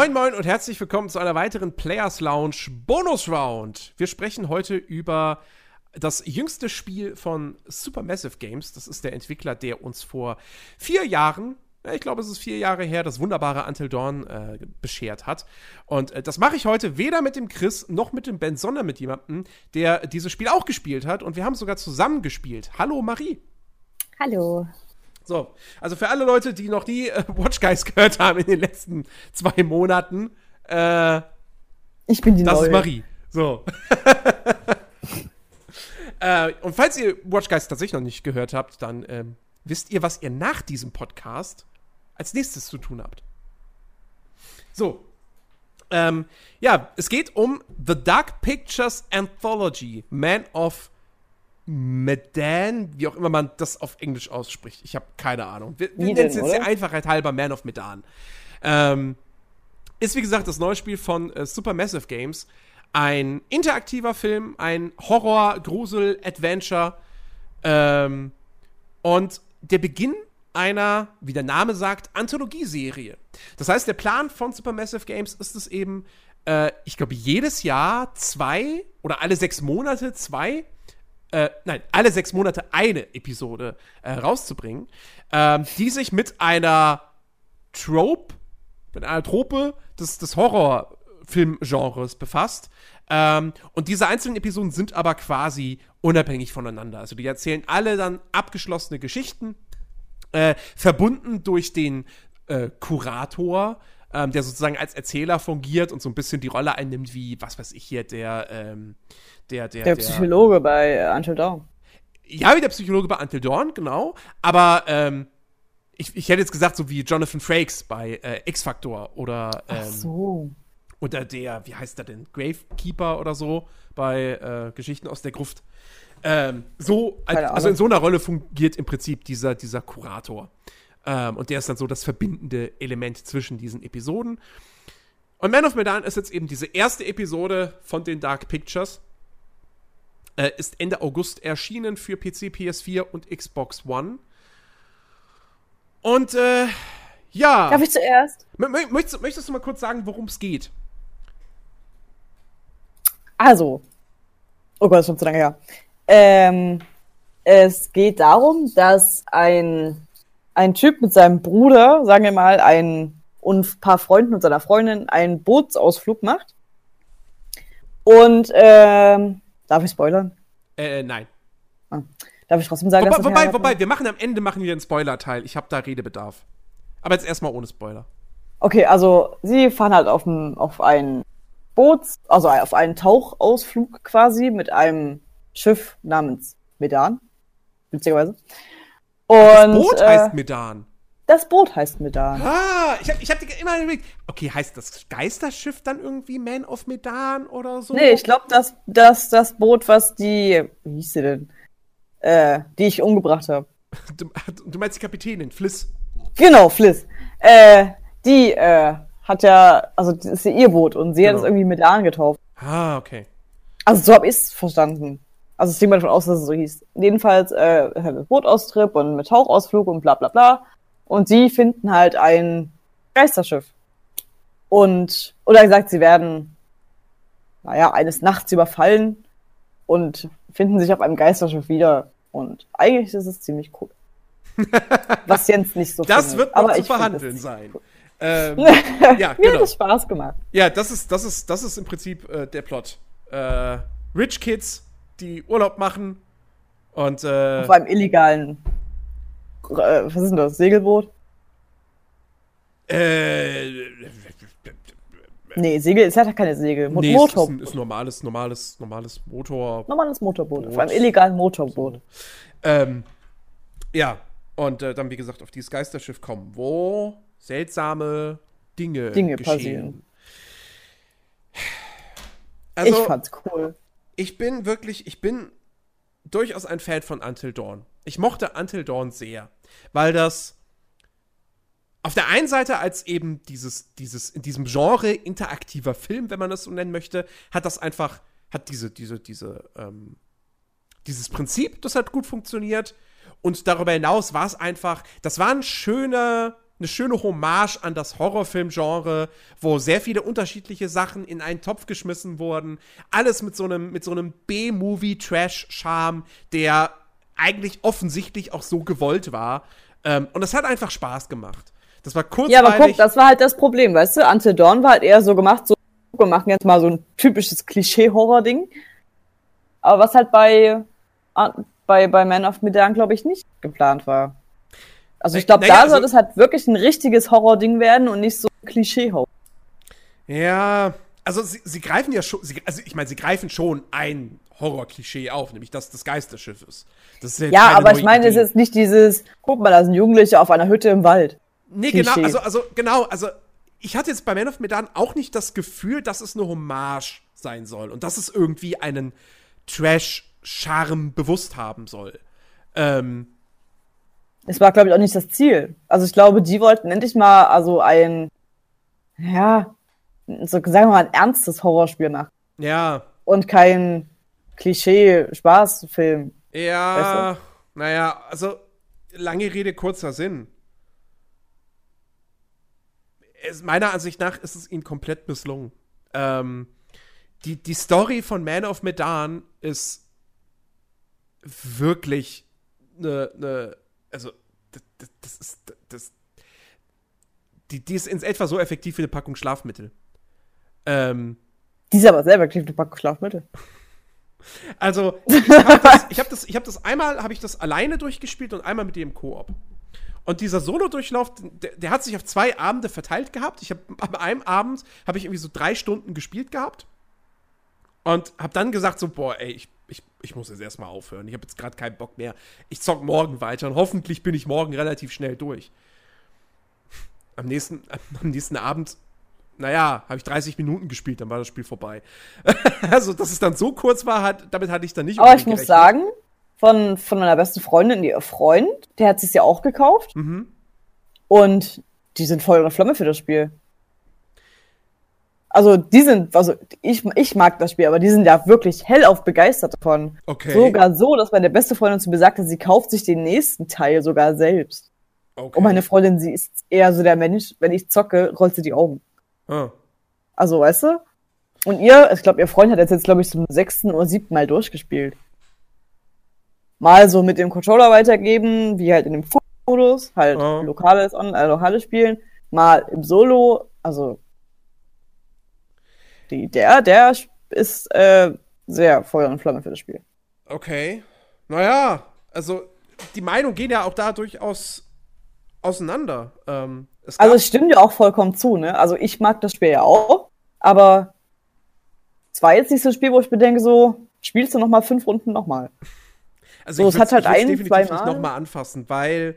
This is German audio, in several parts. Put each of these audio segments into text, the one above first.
Moin Moin und herzlich willkommen zu einer weiteren Players Lounge Bonus Round. Wir sprechen heute über das jüngste Spiel von Supermassive Games. Das ist der Entwickler, der uns vor vier Jahren ich glaube, es ist vier Jahre her, das wunderbare Until Dawn äh, beschert hat. Und äh, das mache ich heute weder mit dem Chris noch mit dem Ben, sondern mit jemandem, der dieses Spiel auch gespielt hat. Und wir haben sogar zusammen gespielt. Hallo Marie. Hallo. So, also für alle Leute, die noch nie äh, Watch Guys gehört haben in den letzten zwei Monaten, äh, ich bin die Das Neue. ist Marie. So. äh, und falls ihr Watch Guys tatsächlich noch nicht gehört habt, dann ähm, wisst ihr, was ihr nach diesem Podcast als nächstes zu tun habt. So. Ähm, ja, es geht um The Dark Pictures Anthology, Man of Medan, wie auch immer man das auf Englisch ausspricht. Ich habe keine Ahnung. Wir, wir Wie nennen es jetzt der? Einfachheit halber Man of Medan. Ähm, ist wie gesagt das neue Spiel von äh, Supermassive Games. Ein interaktiver Film, ein Horror, Grusel, Adventure. Ähm, und der Beginn einer, wie der Name sagt, Anthologieserie. Das heißt, der Plan von Supermassive Games ist es eben, äh, ich glaube, jedes Jahr zwei oder alle sechs Monate zwei, äh, nein, alle sechs Monate eine Episode äh, rauszubringen, ähm, die sich mit einer Trope, mit einer Trope des, des Horrorfilmgenres befasst. Ähm, und diese einzelnen Episoden sind aber quasi unabhängig voneinander. Also die erzählen alle dann abgeschlossene Geschichten, äh, verbunden durch den äh, Kurator, ähm, der sozusagen als Erzähler fungiert und so ein bisschen die Rolle einnimmt, wie, was weiß ich hier, der, ähm, der, der, Der Psychologe bei äh, Until Dawn. ja, wie der Psychologe bei Until Dawn, genau. Aber ähm, ich, ich hätte jetzt gesagt, so wie Jonathan Frakes bei äh, X-Factor oder, Ach ähm, so. oder der, wie heißt der denn, Gravekeeper oder so bei äh, Geschichten aus der Gruft. Ähm, so, also in so einer Rolle fungiert im Prinzip dieser, dieser Kurator. Ähm, und der ist dann so das verbindende Element zwischen diesen Episoden. Und Man of Medan ist jetzt eben diese erste Episode von den Dark Pictures. Äh, ist Ende August erschienen für PC, PS4 und Xbox One. Und äh, ja. Darf ich zuerst? Mö- mö- Möchtest, möchtest du mal kurz sagen, worum es geht? Also. Oh Gott, das ist schon zu lange her. Ähm, es geht darum, dass ein, ein Typ mit seinem Bruder, sagen wir mal, ein, und ein paar Freunden und seiner Freundin einen Bootsausflug macht. Und, ähm, darf ich spoilern? Äh, nein. Darf ich trotzdem sagen, Wobei, dass das wobei, wobei, wir machen am Ende machen wir einen Spoiler-Teil. Ich habe da Redebedarf. Aber jetzt erstmal ohne Spoiler. Okay, also sie fahren halt auf, ein, auf ein Boot, also auf einen Tauchausflug quasi mit einem Schiff namens Medan, witzigerweise. Und Boot äh, heißt Medan. das Boot heißt Medan. Ah, ich habe ich hab die immer überlegt. Okay, heißt das Geisterschiff dann irgendwie Man of Medan oder so? Nee, ich glaube, das, das, das Boot, was die, wie hieß sie denn, äh, die ich umgebracht habe. Du, du meinst die Kapitänin, Fliss. Genau, Fliss. Äh, die äh, hat ja, also das ist ihr Boot und sie hat Genau. es irgendwie Medan getauft. Ah, okay. Also so habe ich es verstanden. Also ich gehe mal davon aus, dass es so hieß. Jedenfalls äh, halt mit Bootaustrip und mit Tauchausflug und bla bla bla. Und sie finden halt ein Geisterschiff. Und, oder gesagt, sie werden, naja, eines Nachts überfallen und finden sich auf einem Geisterschiff wieder. Und eigentlich ist es ziemlich cool. Was Jens nicht so Das findet. wird noch Aber zu verhandeln es sein. cool. Ähm, Mir ja, hat genau. es Spaß gemacht. Ja, das ist, das ist, das ist im Prinzip äh, der Plot. Äh, Rich Kids, die Urlaub machen und äh, Auf einem illegalen, äh, was ist denn das, Segelboot? äh, Nee, Segel, es hat ja keine Segel. Mo nee, es ist, Motor. ein, ist normales, normales, normales Motor. Normales Motorboot. Boot. Auf einem illegalen Motorboot. Ähm, ja, und äh, dann, wie gesagt, auf dieses Geisterschiff kommen, wo seltsame Dinge, Dinge geschehen. passieren. Also, ich fand's cool. Ich bin wirklich, ich bin durchaus ein Fan von Until Dawn. Ich mochte Until Dawn sehr, weil das auf der einen Seite als eben dieses, dieses, in diesem Genre interaktiver Film, wenn man das so nennen möchte, hat das einfach, hat diese, diese, diese, ähm, dieses Prinzip, das hat gut funktioniert. Und darüber hinaus war es einfach, das war ein schöner, eine schöne Hommage an das Horrorfilmgenre, wo sehr viele unterschiedliche Sachen in einen Topf geschmissen wurden. Alles mit so einem, mit so einem B-Movie-Trash-Charme, der eigentlich offensichtlich auch so gewollt war. Ähm, und das hat einfach Spaß gemacht. Das war kurzweilig. Ja, aber guck, das war halt das Problem, weißt du? Until Dawn war halt eher so gemacht, so, wir machen jetzt mal so ein typisches Klischee-Horror-Ding. Aber was halt bei, bei, bei Man of Medan, glaube ich, nicht geplant war. Also ich glaube, naja, da also, soll es halt wirklich ein richtiges Horror-Ding werden und nicht so ein Klischee-Horror. Ja, also sie, sie greifen ja schon, sie, also ich meine, sie greifen schon ein Horror-Klischee auf, nämlich das des Geisterschiffes. Das ist ja, aber ich meine, es ist nicht dieses, guck mal, da sind Jugendliche auf einer Hütte im Wald. Nee, genau, Klischee. genau, also, also, genau, also ich hatte jetzt bei Man of Medan auch nicht das Gefühl, dass es eine Hommage sein soll und dass es irgendwie einen Trash-Charme bewusst haben soll. Ähm, es war, glaube ich, auch nicht das Ziel. Also ich glaube, die wollten endlich mal also ein, ja, so sagen wir mal, ein ernstes Horrorspiel machen. Ja. Und kein Klischee-Spaßfilm. Ja, weißt du? naja, also lange Rede, kurzer Sinn. Es, meiner Ansicht nach ist es ihnen komplett misslungen. Ähm, die, die Story von Man of Medan ist wirklich eine, eine also das, das, das ist das, die, die ist in etwa so effektiv wie eine Packung Schlafmittel. Ähm, die ist aber selber effektiv eine Packung Schlafmittel. Also, ich habe das, ich hab das, hab das einmal, habe ich das alleine durchgespielt und einmal mit dem Koop. Und dieser Solo-Durchlauf, der, der, hat sich auf zwei Abende verteilt gehabt. Ich habe am einem Abend habe ich irgendwie so drei Stunden gespielt gehabt und habe dann gesagt so, boah, ey, ich ich, ich muss jetzt erstmal aufhören. Ich habe jetzt gerade keinen Bock mehr. Ich zock morgen weiter und hoffentlich bin ich morgen relativ schnell durch. Am nächsten, am nächsten Abend, naja, habe ich 30 Minuten gespielt, dann war das Spiel vorbei. also, dass es dann so kurz war, hat, damit hatte ich dann nicht Aber ich muss sagen, von, von meiner besten Freundin, ihr Freund, der hat es ja auch gekauft. Mhm. Und die sind voll in der Flamme für das Spiel. Also die sind, also ich, ich mag das Spiel, aber die sind ja wirklich hellauf begeistert davon. Okay. Sogar so, dass meine beste Freundin zu mir sagte, sie kauft sich den nächsten Teil sogar selbst. Okay. Und meine Freundin, sie ist eher so der Mensch, wenn ich zocke, rollt sie die Augen. Ah. Also, weißt du? Und ihr, ich glaube, ihr Freund hat jetzt, jetzt glaube ich, zum sechsten oder siebten Mal durchgespielt. Mal so mit dem Controller weitergeben, wie halt in dem Modus, halt ah. lokales, äh, lokales Spielen. Mal im Solo, also die, der, der ist äh, sehr Feuer und Flamme für das Spiel. Okay. Naja, also die Meinungen gehen ja auch da durchaus auseinander. Ähm, es also es stimmt ja auch vollkommen zu, ne? Also ich mag das Spiel ja auch, aber es war jetzt nicht so ein Spiel, wo ich bedenke, so, spielst du noch mal fünf Runden noch mal. Also so, ich es hat halt ein, definitiv zwei Mal. nicht noch mal anfassen, weil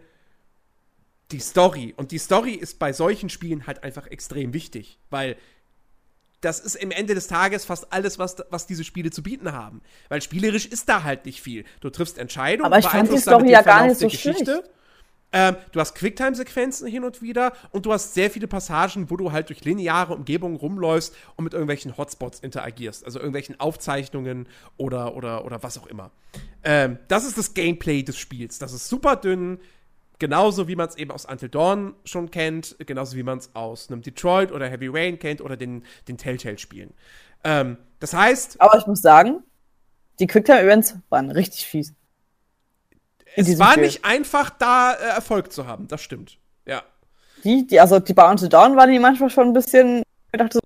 die Story und die Story ist bei solchen Spielen halt einfach extrem wichtig, weil das ist im Ende des Tages fast alles, was, was diese Spiele zu bieten haben. Weil spielerisch ist da halt nicht viel. Du triffst Entscheidungen, aber ich fand die Story ja gar nicht so Geschichte. Ähm, du hast Quicktime-Sequenzen hin und wieder und du hast sehr viele Passagen, wo du halt durch lineare Umgebungen rumläufst und mit irgendwelchen Hotspots interagierst, also irgendwelchen Aufzeichnungen oder, oder, oder was auch immer. Ähm, das ist das Gameplay des Spiels. Das ist super dünn, Genauso wie man es eben aus Until Dawn schon kennt, genauso wie man es aus einem Detroit oder Heavy Rain kennt oder den, den Telltale-Spielen. Ähm, das heißt. Aber ich muss sagen, die Quicktime-Events waren richtig fies. Es war Spiel. nicht einfach, da äh, Erfolg zu haben, das stimmt. Ja. Die, die, also die bei Until Dawn waren die manchmal schon ein bisschen. Ich dachte so,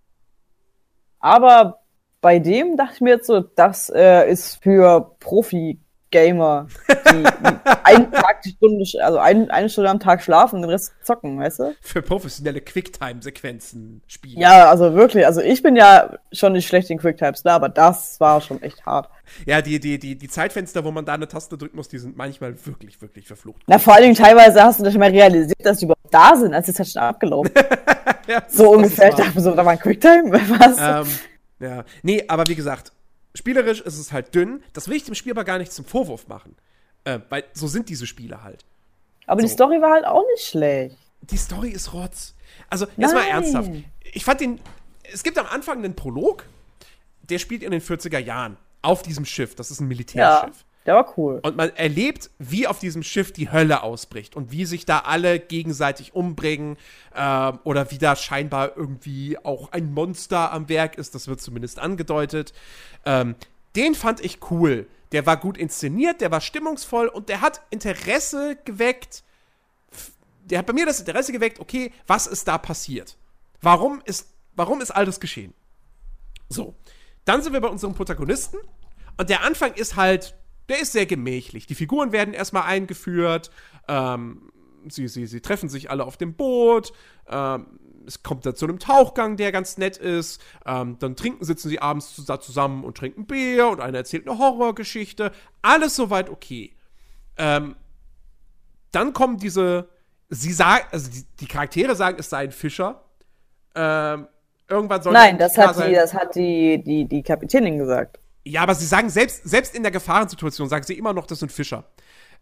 aber bei dem dachte ich mir jetzt so, das äh, ist für Profi Gamer, die einen Tag die Stunde, also ein, eine Stunde am Tag schlafen und den Rest zocken, weißt du? Für professionelle Quicktime-Sequenzen spielen. Ja, also wirklich, also ich bin ja schon nicht schlecht in Quicktimes da, aber das war schon echt hart. Ja, die, die, die, die Zeitfenster, wo man da eine Taste drücken muss, die sind manchmal wirklich, wirklich verflucht. Na, vor allen Dingen teilweise hast du nicht mal realisiert, dass die überhaupt da sind, als ist halt schon abgelaufen. ja, so ungefähr, ich dachte so, da war ein Quicktime, was? Ähm, ja, nee, aber wie gesagt, Spielerisch ist es halt dünn. Das will ich dem Spiel aber gar nicht zum Vorwurf machen. Äh, weil so sind diese Spiele halt. Aber so. die Story war halt auch nicht schlecht. Die Story ist Rotz. Also, jetzt mal ernsthaft. Ich fand den. Es gibt am Anfang einen Prolog, der spielt in den 40er Jahren auf diesem Schiff. Das ist ein Militärschiff. Ja, Der war cool. Und man erlebt, wie auf diesem Schiff die Hölle ausbricht und wie sich da alle gegenseitig umbringen ähm, oder wie da scheinbar irgendwie auch ein Monster am Werk ist. Das wird zumindest angedeutet. Ähm, den fand ich cool. Der war gut inszeniert, der war stimmungsvoll und der hat Interesse geweckt. Der hat bei mir das Interesse geweckt, okay, was ist da passiert? Warum ist, warum ist all das geschehen? So, dann sind wir bei unserem Protagonisten und der Anfang ist halt der ist sehr gemächlich. Die Figuren werden erstmal eingeführt. Ähm, sie, sie, sie treffen sich alle auf dem Boot. Ähm, es kommt dann zu einem Tauchgang, der ganz nett ist. Ähm, dann trinken, sitzen sie abends zusammen und trinken Bier und einer erzählt eine Horrorgeschichte. Alles soweit okay. Ähm, dann kommen diese, sie sagen, also die, die, Charaktere sagen, es sei ein Fischer. Ähm, irgendwann soll Nein, das hat, die, das hat die, die, die Kapitänin gesagt. Ja, aber sie sagen selbst, selbst in der Gefahrensituation, sagen sie immer noch, das sind Fischer.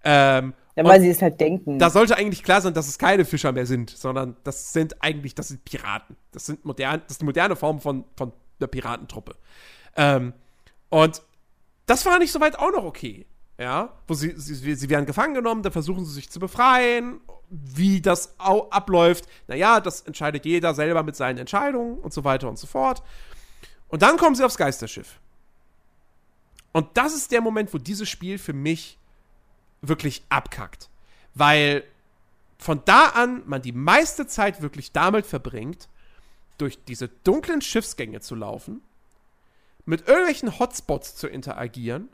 Ähm, ja, weil sie es halt denken. Da sollte eigentlich klar sein, dass es keine Fischer mehr sind, sondern das sind eigentlich, das sind Piraten. Das sind modern, das ist die moderne Form von, von einer Piratentruppe. Ähm, und das war nicht soweit auch noch okay. Ja, wo sie, sie, sie werden gefangen genommen, dann versuchen sie sich zu befreien. Wie das abläuft, naja, das entscheidet jeder selber mit seinen Entscheidungen und so weiter und so fort. Und dann kommen sie aufs Geisterschiff. Und das ist der Moment, wo dieses Spiel für mich wirklich abkackt. Weil von da an man die meiste Zeit wirklich damit verbringt, durch diese dunklen Schiffsgänge zu laufen, mit irgendwelchen Hotspots zu interagieren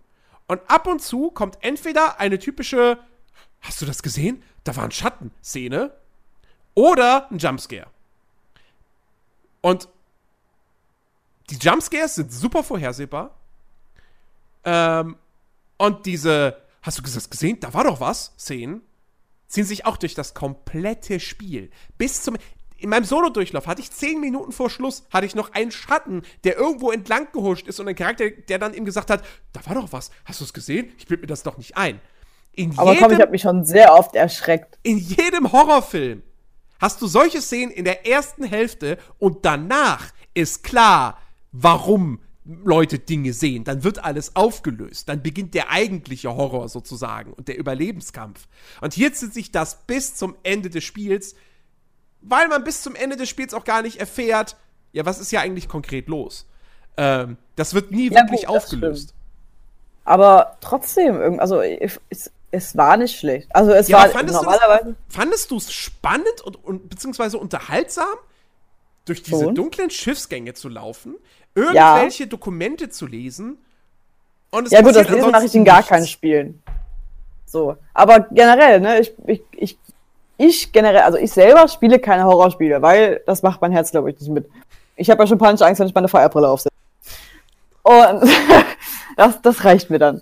und ab und zu kommt entweder eine typische Hast du das gesehen? Da war ein Schatten Szene oder ein Jumpscare. Und die Jumpscares sind super vorhersehbar. Ähm, und diese, hast du das gesehen? Da war doch was, Szenen, ziehen sich auch durch das komplette Spiel. Bis zum. In meinem Solo-Durchlauf hatte ich zehn Minuten vor Schluss, hatte ich noch einen Schatten, der irgendwo entlang gehuscht ist und ein Charakter, der dann ihm gesagt hat, da war doch was, hast du es gesehen? Ich bild mir das doch nicht ein. In Aber jedem, komm, ich habe mich schon sehr oft erschreckt. In jedem Horrorfilm hast du solche Szenen in der ersten Hälfte und danach ist klar, warum Leute Dinge sehen, dann wird alles aufgelöst, dann beginnt der eigentliche Horror sozusagen und der Überlebenskampf. Und hier zieht sich das bis zum Ende des Spiels, weil man bis zum Ende des Spiels auch gar nicht erfährt, ja, was ist ja eigentlich konkret los. Ähm, das wird nie ja, wirklich gut, aufgelöst. Aber trotzdem, also es, es, war nicht schlecht. Also es ja, war fandest normalerweise. Fandest du es spannend und, und beziehungsweise unterhaltsam, durch diese dunklen Schiffsgänge zu laufen? Irgendwelche ja. Dokumente zu lesen. Und es ja gut, das Lesen mache ich in gar keinen Spielen. So. Aber generell, ne, ich, ich, ich, ich generell, also ich selber spiele keine Horrorspiele, weil das macht mein Herz, glaube ich, nicht mit. Ich habe ja schon panische Angst, wenn ich meine Feuerbrille aufsetze. Und das, das reicht mir dann.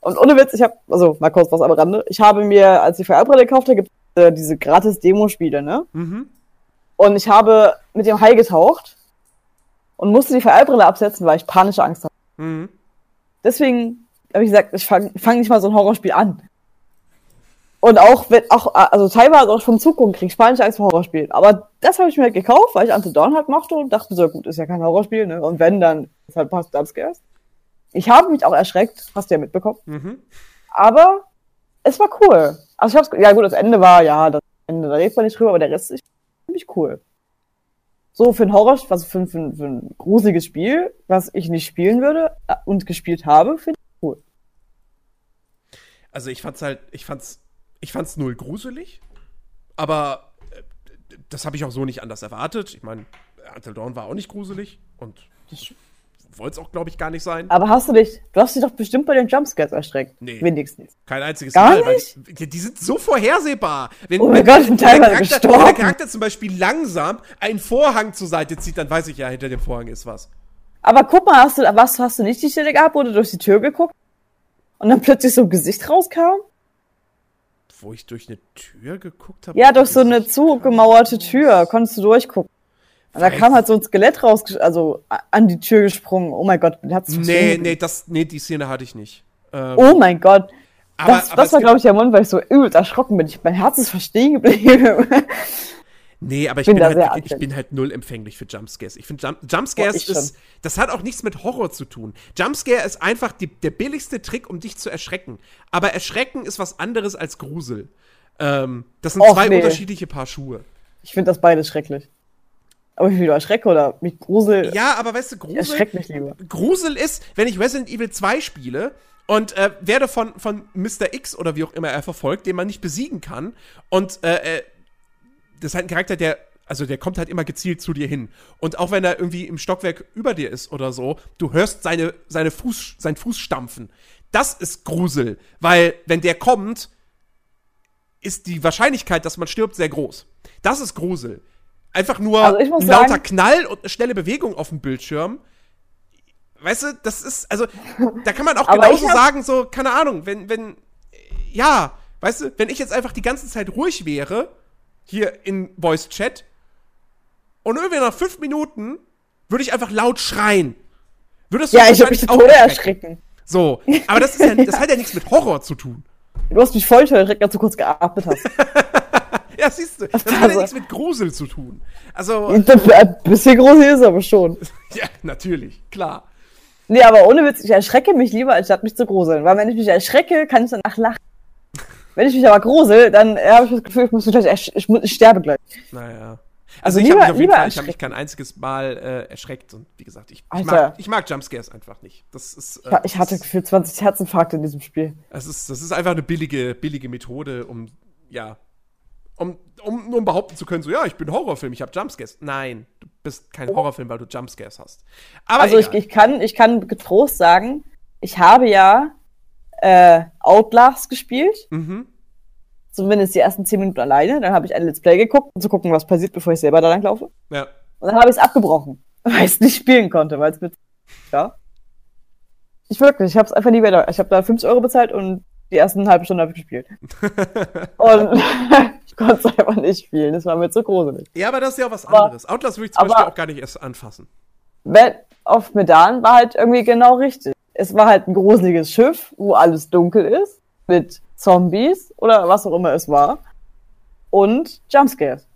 Und ohne Witz, ich habe, also mal kurz was am Rande, ich habe mir, als ich Feuerbrille gekauft habe, gibt es äh, diese gratis Demo-Spiele, ne? Mhm. Und ich habe mit dem Hai getaucht und musste die VR-Brille absetzen, weil ich panische Angst hatte. Mhm. Deswegen habe ich gesagt, ich fange fang nicht mal so ein Horrorspiel an. Und auch, wenn, auch, also teilweise auch vom Zugucken kriege ich panische Angst vor Horrorspielen. Aber das habe ich mir halt gekauft, weil ich Until Dawn halt mochte und dachte so, gut, ist ja kein Horrorspiel, ne? Und wenn, dann ist halt Past Jumpscares. Ich habe mich auch erschreckt, hast du ja mitbekommen. Mhm. Aber es war cool. Also ich hab's, ja gut, das Ende war, ja, das Ende, da redet man nicht drüber, aber der Rest ist ziemlich cool so für ein Horror, also für, für, für ein gruseliges Spiel, was ich nicht spielen würde äh, und gespielt habe, finde ich cool. Also ich fand's halt, ich fand's, ich fand's null gruselig, aber äh, das habe ich auch so nicht anders erwartet. Ich meine, Until Dawn war auch nicht gruselig und das wollte es auch, glaube ich, gar nicht sein. Aber hast du dich, du hast dich doch bestimmt bei den Jumpscares erschreckt. Nee. Wenigstens. Kein einziges gar Mal. Nicht? Weil die, die, sind so vorhersehbar. Wenn, oh mein Gott, ich bin teilweise gestorben. Wenn der Charakter zum Beispiel langsam einen Vorhang zur Seite zieht, dann weiß ich ja, hinter dem Vorhang ist was. Aber guck mal, hast du, was, hast du nicht die Stelle gehabt, wo du durch die Tür geguckt und dann plötzlich so ein Gesicht rauskam? Wo ich durch eine Tür geguckt habe? Ja, durch so eine zugemauerte Tür konntest du durchgucken. Und da kam halt so ein Skelett raus, also an die Tür gesprungen. Oh mein Gott, hat's Nee, nee, das, nee, die Szene hatte ich nicht. Ähm, oh mein Gott. Aber, das, aber das war, glaube ich, der Moment, weil ich so übel erschrocken bin. Ich, mein Herz ist verstehen geblieben. Nee, aber ich Bin bin, halt, ich bin halt null empfänglich für Jumpscares. Ich finde Jump Jumpscares Boah, ich schon. ist, das hat auch nichts mit Horror zu tun. Jumpscare ist einfach die, der billigste Trick, um dich zu erschrecken. Aber Erschrecken ist was anderes als Grusel. Ähm, das sind Och, zwei nee. unterschiedliche Paar Schuhe. Ich finde das beides schrecklich. Aber ich wieder erschrecke oder mich grusel. Ja, aber weißt du, Grusel, erschrecke mich lieber. Grusel ist, wenn ich Resident Evil 2 spiele und äh, werde von, von Mr. X oder wie auch immer er verfolgt, den man nicht besiegen kann. Und äh, äh, das ist halt ein Charakter, der, also der kommt halt immer gezielt zu dir hin. Und auch wenn er irgendwie im Stockwerk über dir ist oder so, du hörst seine, seine Fuß, sein Fuß stampfen. Das ist Grusel, weil wenn der kommt, ist die Wahrscheinlichkeit, dass man stirbt, sehr groß. Das ist Grusel. Einfach nur Also lauter sagen- Knall und eine schnelle Bewegung auf dem Bildschirm. Weißt du, das ist, also, da kann man auch genauso hab- sagen, so, keine Ahnung, wenn, wenn, ja, weißt du, wenn ich jetzt einfach die ganze Zeit ruhig wäre, hier in Voice Chat, und irgendwie nach fünf Minuten würde ich einfach laut schreien. Würdest du Ja, ich würde mich zu auch Tode erschrecken. erschrecken. So, aber das, ist ja, das hat ja nichts mit Horror zu tun. Du hast mich voll erschreckt, als du kurz geatmet hast. Ja, siehst du, das hat ja nichts mit Grusel zu tun. Also, Ein bisschen gruselig ist aber schon. ja, natürlich, klar. Nee, aber ohne Witz, ich erschrecke mich lieber, anstatt mich zu gruseln. Weil wenn ich mich erschrecke, kann ich danach lachen. Wenn ich mich aber grusel, dann äh, habe ich das Gefühl, ich muss gleich ich, muss, ich sterbe gleich. Naja. Also Also, ich habe mich auf jeden lieber Fall, ich habe mich kein einziges Mal äh, erschreckt und wie gesagt, ich, ich, mag, ich mag Jumpscares einfach nicht. Das ist, äh, ich hatte gefühlt 20 Herzinfarkte in diesem Spiel. das ist, das ist einfach eine billige, billige Methode, um ja, um, um nur behaupten zu können, so ja, ich bin Horrorfilm, ich habe Jumpscares. Nein, du bist kein Horrorfilm, weil du Jumpscares hast. Aber Also ich, ich kann, ich kann getrost sagen, ich habe ja äh, Outlast gespielt. mhm. Zumindest die ersten 10 Minuten alleine. Dann habe ich ein Let's Play geguckt, um zu gucken, was passiert, bevor ich selber da lang laufe. Ja. Und dann habe ich es abgebrochen, weil ich es nicht spielen konnte, weil es mit. Ja. Ich wirklich, ich habe es einfach nie wieder. Ich habe da 50 Euro bezahlt und die ersten halbe Stunde habe ich gespielt. und ich konnte es einfach nicht spielen. Das war mir zu gruselig. ja, aber das ist ja auch was Aber- anderes. Outlast würde ich zum aber- Beispiel auch gar nicht erst anfassen. Bed of Medan war halt irgendwie genau richtig. Es war halt ein gruseliges Schiff, wo alles dunkel ist, mit Zombies oder was auch immer es war. Und Jumpscares.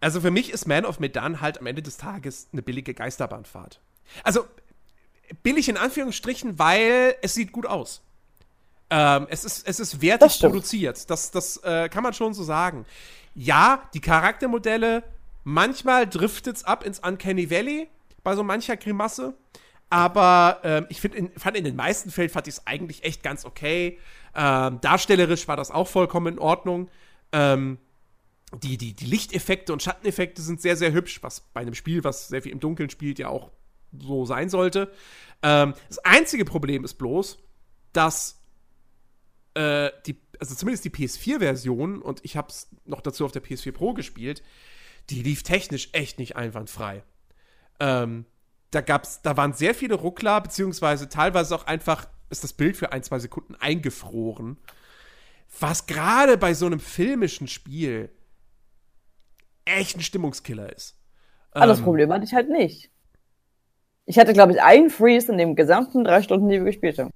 Also für mich ist Man of Medan halt am Ende des Tages eine billige Geisterbahnfahrt. Also billig in Anführungsstrichen, weil es sieht gut aus. Ähm, es ist, es ist Das wertig stimmt. produziert. Das, das äh, kann man schon so sagen. Ja, die Charaktermodelle, manchmal driftet es ab ins Uncanny Valley bei so mancher Grimasse. Aber ähm, ich find in, fand in den meisten Fällen fand ich es eigentlich echt ganz okay. Ähm, darstellerisch war das auch vollkommen in Ordnung. Ähm, die, die, die Lichteffekte und Schatteneffekte sind sehr, sehr hübsch, was bei einem Spiel, was sehr viel im Dunkeln spielt, ja auch so sein sollte. Ähm, das einzige Problem ist bloß, dass äh, die, also zumindest die PS4-Version, und ich habe es noch dazu auf der PS4 Pro gespielt, die lief technisch echt nicht einwandfrei. Ähm, da gab's, da waren sehr viele Ruckler, beziehungsweise teilweise auch einfach ist das Bild für ein, zwei Sekunden eingefroren. Was gerade bei so einem filmischen Spiel echt ein Stimmungskiller ist. Aber das Ähm, Problem hatte ich halt nicht. Ich hatte, glaube ich, einen Freeze in den gesamten drei Stunden, die wir gespielt haben.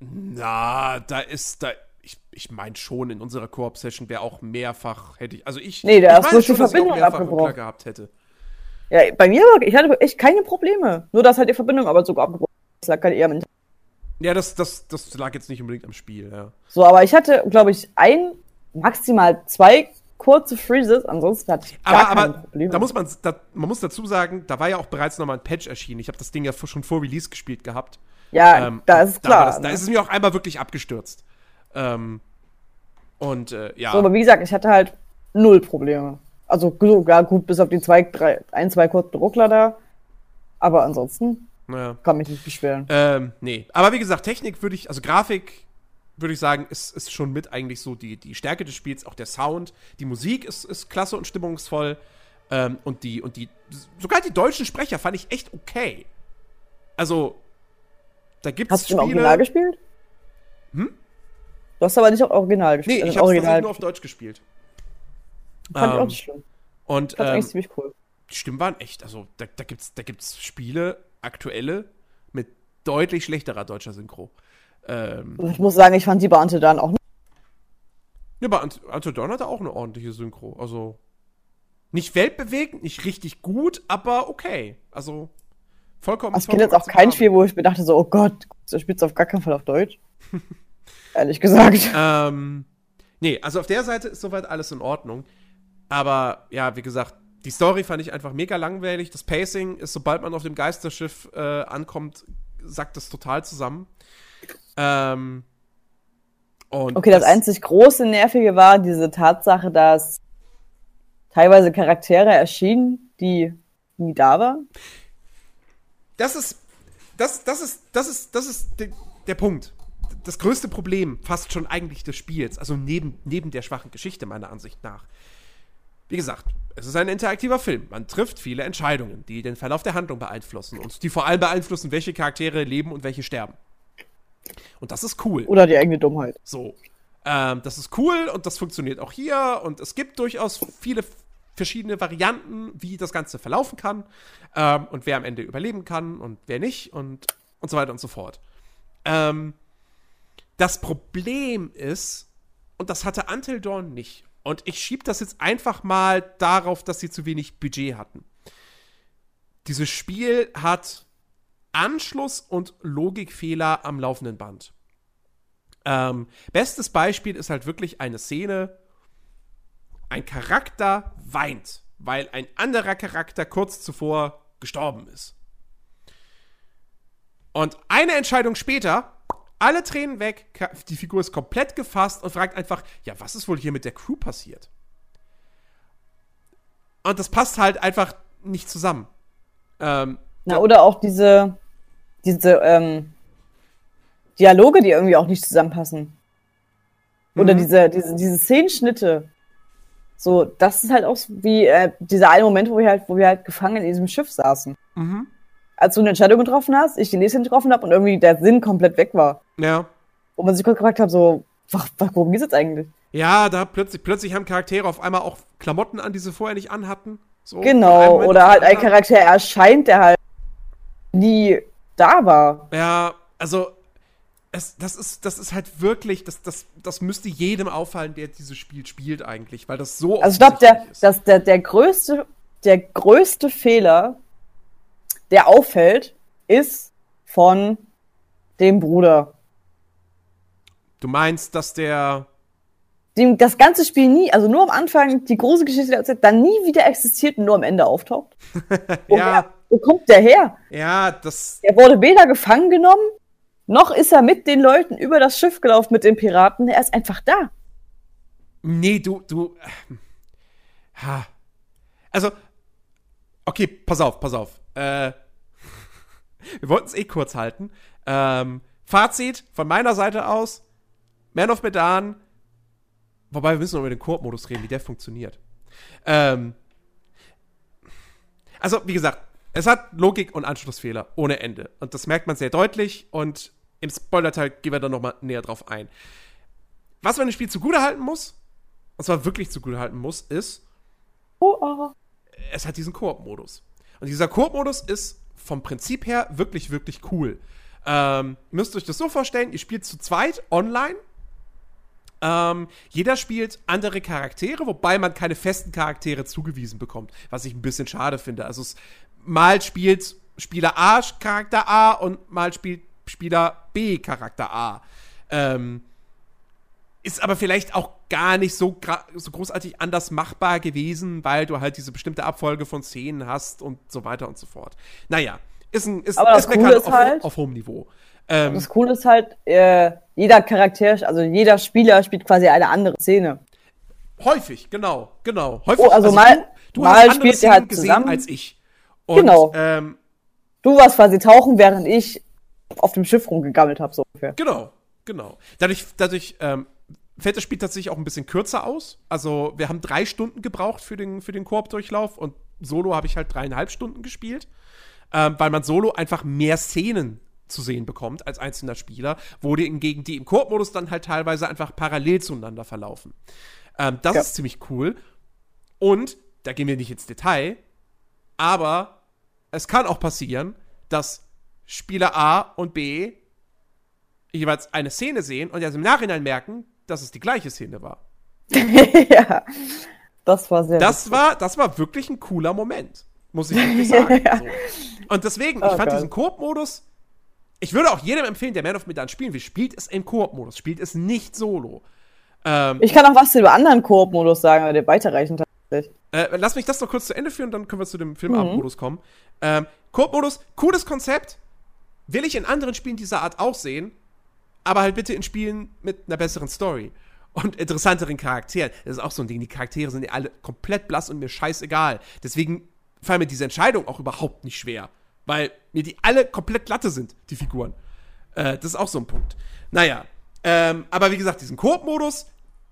Na, da ist, da, ich, ich meine schon, in unserer Koop-Session wäre auch mehrfach, hätte ich, also ich, Nee, da ich meine bloß die Verbindung abgebrochen. Gehabt hätte. Ja, bei mir war, ich hatte echt keine Probleme. Nur, dass halt die Verbindung aber sogar abgebrochen ist. Das lag halt eher am. Ja, das, das, das lag jetzt nicht unbedingt am Spiel, ja. So, aber ich hatte, glaube ich, ein, maximal zwei kurze Freezes. Ansonsten hatte ich gar Aber, keine aber Probleme. da muss man, da, man muss dazu sagen, da war ja auch bereits nochmal ein Patch erschienen. Ich habe das Ding ja schon vor Release gespielt gehabt. Ja, Ähm, da ist es Da, klar. das, da ne? ist es mir auch einmal wirklich abgestürzt. Ähm, und äh, ja. So, aber wie gesagt, ich hatte halt null Probleme. Also sogar gut, bis auf die zwei, drei, ein, zwei kurzen Ruckler da. Aber ansonsten naja. kann mich nicht beschweren. Ähm, nee. Aber wie gesagt, Technik würde ich, also Grafik würde ich sagen, ist, ist schon mit eigentlich so die, die Stärke des Spiels, auch der Sound. Die Musik ist, ist klasse und stimmungsvoll. Ähm, und die, und die, sogar die deutschen Sprecher fand ich echt okay. Also, da gibt es Hast du im Original gespielt? Hm? Du hast aber nicht auch Original gespielt. Nee, ich habe es Original nur auf Deutsch gespielt. Fand ich auch Ähm, nicht schlimm. Und ich ähm, eigentlich ziemlich cool. die Stimmen waren echt, also da, da gibt's, da gibt's Spiele, aktuelle, mit deutlich schlechterer deutscher Synchro. Ähm, Und ich muss sagen, ich fand die Beamte dann auch nicht. ja, aber Ant Ante Dorn hatte auch eine ordentliche Synchro. Also, Nicht weltbewegend, nicht richtig gut, aber okay. Also vollkommen. Also ich kenne jetzt auch kein Spiel, wo ich mir dachte so, oh Gott, das spielt auf gar keinen Fall auf Deutsch. Ehrlich gesagt. Ähm, nee, also auf der Seite ist soweit alles in Ordnung. Aber ja, wie gesagt, die Story fand ich einfach mega langweilig. Das Pacing ist, sobald man auf dem Geisterschiff äh, ankommt, sackt das total zusammen. Ähm, okay, das, das einzig große Nervige war diese Tatsache, dass teilweise Charaktere erschienen, die nie da waren. Das ist, das, das ist, das ist, das ist der, der Punkt. Das größte Problem fast schon eigentlich des Spiels, also neben, neben der schwachen Geschichte meiner Ansicht nach. Wie gesagt, es ist ein interaktiver Film. Man trifft viele Entscheidungen, die den Verlauf der Handlung beeinflussen und die vor allem beeinflussen, welche Charaktere leben und welche sterben. Und das ist cool. Oder die eigene Dummheit. So. Ähm, das ist cool und das funktioniert auch hier und es gibt durchaus viele verschiedene Varianten, wie das Ganze verlaufen kann ähm, und wer am Ende überleben kann und wer nicht und, und so weiter und so fort. Ähm, das Problem ist, und das hatte Until Dawn nicht, und ich schiebe das jetzt einfach mal darauf, dass sie zu wenig Budget hatten. Dieses Spiel hat Anschluss- und Logikfehler am laufenden Band. Ähm, bestes Beispiel ist halt wirklich eine Szene, ein Charakter weint, weil ein anderer Charakter kurz zuvor gestorben ist. Und eine Entscheidung später alle Tränen weg, die Figur ist komplett gefasst und fragt einfach, ja, was ist wohl hier mit der Crew passiert? Und das passt halt einfach nicht zusammen. Ähm, Na, oder auch diese, diese ähm, Dialoge, die irgendwie auch nicht zusammenpassen. Oder mhm. diese, diese, diese Szenenschnitte. So, das ist halt auch wie äh, dieser eine Moment, wo wir halt, wo wir halt gefangen in diesem Schiff saßen. Mhm als du eine Entscheidung getroffen hast, ich die nächste getroffen habe und irgendwie der Sinn komplett weg war. Ja. Wo man sich kurz gefragt hat, so, worum geht's jetzt eigentlich? Ja, da plötzlich, plötzlich haben Charaktere auf einmal auch Klamotten an, die sie vorher nicht anhatten. So, genau, oder halt ein Charakter erscheint, der halt nie da war. Ja, also es, das, ist, das ist halt wirklich, das, das, das müsste jedem auffallen, der dieses Spiel spielt eigentlich, weil das so Also ich glaube, der, das, der, der, größte, der größte Fehler, der auffällt, ist von dem Bruder. Du meinst, dass der dem das ganze Spiel nie, also nur am Anfang die große Geschichte der erzählt, dann nie wieder existiert und nur am Ende auftaucht? ja. Wo kommt der her? Ja, das. Er wurde weder gefangen genommen, noch ist er mit den Leuten über das Schiff gelaufen mit den Piraten. Er ist einfach da. Nee, du, du. Ha. Also, okay, pass auf, pass auf. Äh, wir wollten es eh kurz halten. Ähm, Fazit von meiner Seite aus: Man of Medan. Wobei wir müssen noch über den Koop-Modus reden, wie der funktioniert. Ähm, also, wie gesagt, es hat Logik und Anschlussfehler ohne Ende. Und das merkt man sehr deutlich. Und im Spoiler-Teil gehen wir dann nochmal näher drauf ein. Was man dem Spiel zugutehalten muss, und zwar wirklich zugutehalten muss, ist, oh, oh. es hat diesen Koop-Modus. Und dieser Koop-Modus ist vom Prinzip her wirklich, wirklich cool. Ähm, ihr müsst euch das so vorstellen, ihr spielt zu zweit online. Ähm, jeder spielt andere Charaktere, wobei man keine festen Charaktere zugewiesen bekommt, was ich ein bisschen schade finde. Also es, mal spielt Spieler A Charakter A und mal spielt Spieler B Charakter A. Ähm, ist aber vielleicht auch gar nicht so, so großartig anders machbar gewesen, weil du halt diese bestimmte Abfolge von Szenen hast und so weiter und so fort. Naja, ist ein ist, aber das ist Coole ist auf, halt, auf hohem Niveau. Ähm, das Coole ist halt, äh, jeder Charakter, also jeder Spieler spielt quasi eine andere Szene. Häufig, genau, genau. Häufig, oh, also, also, mal, du, du mal spielt ihr halt zusammen als ich. Und, genau. Ähm, du warst quasi tauchen, während ich auf dem Schiff rumgegammelt habe, so ungefähr. Genau, genau. Dadurch, dadurch ähm, fällt das Spiel tatsächlich auch ein bisschen kürzer aus. Also, wir haben drei Stunden gebraucht für den, für den Koop-Durchlauf und Solo habe ich halt dreieinhalb Stunden gespielt, ähm, weil man Solo einfach mehr Szenen zu sehen bekommt als einzelner Spieler, wo die hingegen die im Koop-Modus dann halt teilweise einfach parallel zueinander verlaufen. Ähm, das ja. ist ziemlich cool. Und, da gehen wir nicht ins Detail, aber es kann auch passieren, dass Spieler A und B jeweils eine Szene sehen und erst im Nachhinein merken, dass es die gleiche Szene war. ja. Das war sehr Das war, das war wirklich ein cooler Moment. Muss ich wirklich sagen. Ja. So. Und deswegen, Oh ich fand Gott. diesen Koop-Modus. Ich würde auch jedem empfehlen, der Man of Medan spielen will, spielt es im Koop-Modus, spielt es nicht solo. Ähm, Ich kann auch was über anderen Koop-Modus sagen, aber der weiterreichend. Äh, lass mich das noch kurz zu Ende führen, dann können wir zu dem Mhm. Filmabendmodus kommen. Ähm, Koop-Modus, cooles Konzept. Will ich in anderen Spielen dieser Art auch sehen, aber halt bitte in Spielen mit einer besseren Story und interessanteren Charakteren. Das ist auch so ein Ding. Die Charaktere sind ja alle komplett blass und mir scheißegal. Deswegen fallen mir diese Entscheidung auch überhaupt nicht schwer, weil mir die alle komplett glatte sind, die Figuren. Äh, das ist auch so ein Punkt. Naja, ähm, aber wie gesagt, diesen Koop-Modus,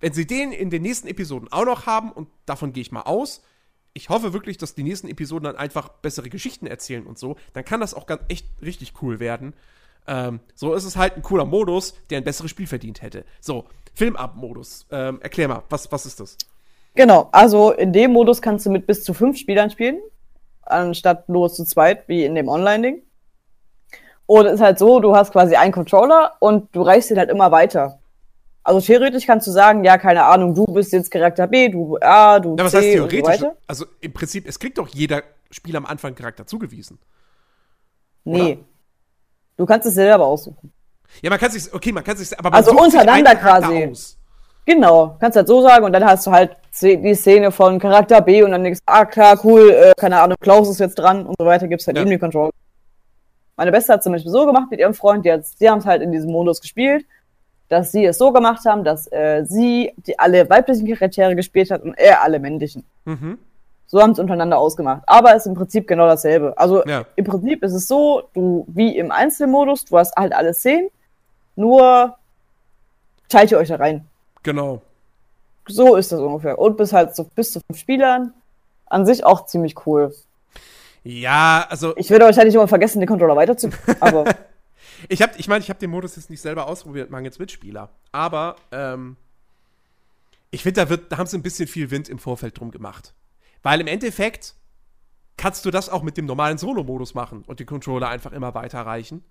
wenn sie den in den nächsten Episoden auch noch haben, und davon gehe ich mal aus, ich hoffe wirklich, dass die nächsten Episoden dann einfach bessere Geschichten erzählen und so, dann kann das auch ganz echt richtig cool werden. Ähm, so ist es halt ein cooler Modus, der ein besseres Spiel verdient hätte. So, Filmab-Modus. Ähm, erklär mal, was, was ist das? Genau, also in dem Modus kannst du mit bis zu fünf Spielern spielen, anstatt nur zu zweit, wie in dem Online-Ding. Und es ist halt so, du hast quasi einen Controller und du reichst ihn halt immer weiter. Also theoretisch kannst du sagen, ja, keine Ahnung, du bist jetzt Charakter B, du A, du Ja, was C heißt und so theoretisch? weiter. Also im Prinzip, es kriegt doch jeder Spieler am Anfang Charakter zugewiesen. Nee. Du kannst es selber aussuchen. Ja, man kann sich, okay, man kann sich, aber man Also untereinander quasi. Aus. Genau, kannst halt so sagen und dann hast du halt die Szene von Charakter B und dann denkst du, ah klar, cool, äh, keine Ahnung, Klaus ist jetzt dran und so weiter, gibt's halt Ja. eben die Control. Meine Beste hat zum Beispiel so gemacht mit ihrem Freund, die, hat- die haben es halt in diesem Modus gespielt, dass sie es so gemacht haben, dass äh, sie die alle weiblichen Charaktere gespielt hat und er alle männlichen. Mhm. So haben sie untereinander ausgemacht. Aber es ist im Prinzip genau dasselbe. Also Ja. im Prinzip ist es so, du wie im Einzelmodus, du hast halt alle Szenen, nur teilt ihr euch da rein. Genau. So ist das ungefähr. Und bis halt so bis zu fünf Spielern. An sich auch ziemlich cool. Ja, also Ich werde wahrscheinlich immer vergessen, den Controller weiterzugeben. Aber ich habe, ich meine, ich habe den Modus jetzt nicht selber ausprobiert, mangels Mitspieler. Aber ähm, ich finde, da wird, da haben sie ein bisschen viel Wind im Vorfeld drum gemacht, weil im Endeffekt kannst du das auch mit dem normalen Solo-Modus machen und die Controller einfach immer weiterreichen.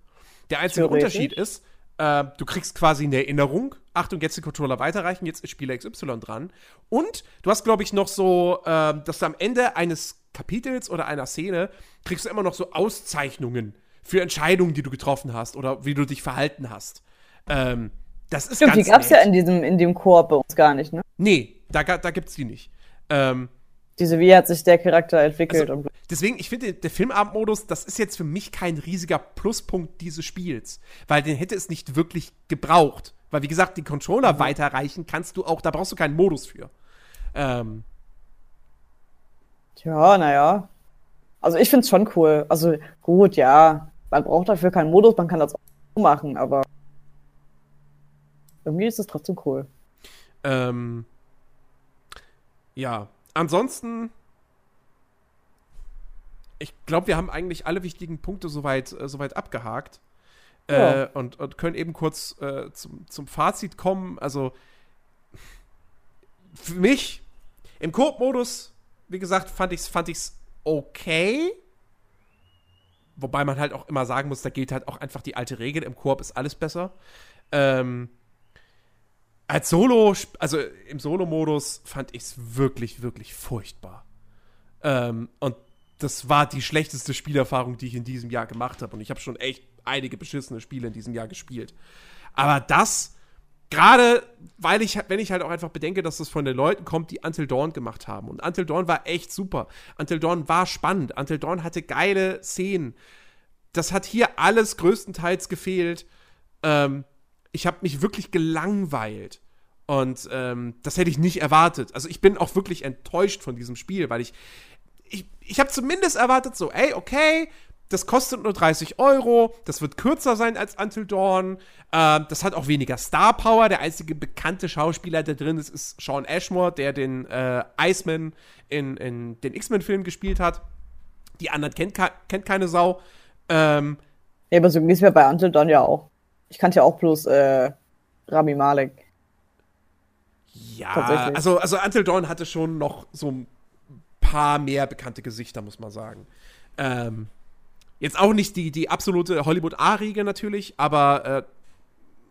Der einzige. Unterschied ist, äh, du kriegst quasi eine Erinnerung. Achtung, jetzt die Controller weiterreichen, jetzt ist Spieler XY dran. Und du hast, glaube ich, noch so, äh, dass du am Ende eines Kapitels oder einer Szene kriegst du immer noch so Auszeichnungen für Entscheidungen, die du getroffen hast oder wie du dich verhalten hast. Ähm, das ist stimmt, die ganz gab's nett. ja in diesem, in dem Koop bei uns gar nicht, ne? Nee, da, da gibt's die nicht. Ähm, Diese, wie hat sich der Charakter entwickelt Also, und deswegen, ich finde, der Filmabendmodus, das ist jetzt für mich kein riesiger Pluspunkt dieses Spiels, weil den hätte es nicht wirklich gebraucht. Weil, wie gesagt, die Controller Mhm. weiterreichen kannst du auch, da brauchst du keinen Modus für. Ähm, Tja, naja. Also ich find's schon cool. Also gut, ja. Man braucht dafür keinen Modus, man kann das auch so machen, aber irgendwie ist es trotzdem cool. ähm, ja, ansonsten, ich glaube, wir haben eigentlich alle wichtigen Punkte soweit, äh, soweit abgehakt. Ja. Äh, und, und können eben kurz äh, zum, zum Fazit kommen. Also, für mich im Koop-Modus, wie gesagt, fand ich's, fand ich's okay. Wobei man halt auch immer sagen muss, da gilt halt auch einfach die alte Regel. Im Koop ist alles besser. Ähm, als Solo, also im Solo-Modus fand ich's wirklich, wirklich furchtbar. Ähm, und das war die schlechteste Spielerfahrung, die ich in diesem Jahr gemacht habe. Und ich habe schon echt einige beschissene Spiele in diesem Jahr gespielt. Aber das, gerade weil ich, wenn ich halt auch einfach bedenke, dass das von den Leuten kommt, die Until Dawn gemacht haben. Und Until Dawn war echt super. Until Dawn war spannend. Until Dawn hatte geile Szenen. Das hat hier alles größtenteils gefehlt. Ähm, ich habe mich wirklich gelangweilt. Und ähm, das hätte ich nicht erwartet. Also ich bin auch wirklich enttäuscht von diesem Spiel, weil ich. Ich, ich habe zumindest erwartet, so, ey, okay, das kostet nur 30 Euro, das wird kürzer sein als Until Dawn, ähm, das hat auch weniger Star Power. Der einzige bekannte Schauspieler, der drin ist, ist Sean Ashmore, der den äh, Iceman in, in den X-Men-Filmen gespielt hat. Die anderen kennt, kennt keine Sau. Ähm, Ja, aber so ging's mir bei Until Dawn ja auch. Ich kannte ja auch bloß äh, Rami Malek. Ja, also, also Until Dawn hatte schon noch so ein paar mehr bekannte Gesichter, muss man sagen. Ähm, jetzt auch nicht die, die absolute Hollywood-A-Riege natürlich, aber äh,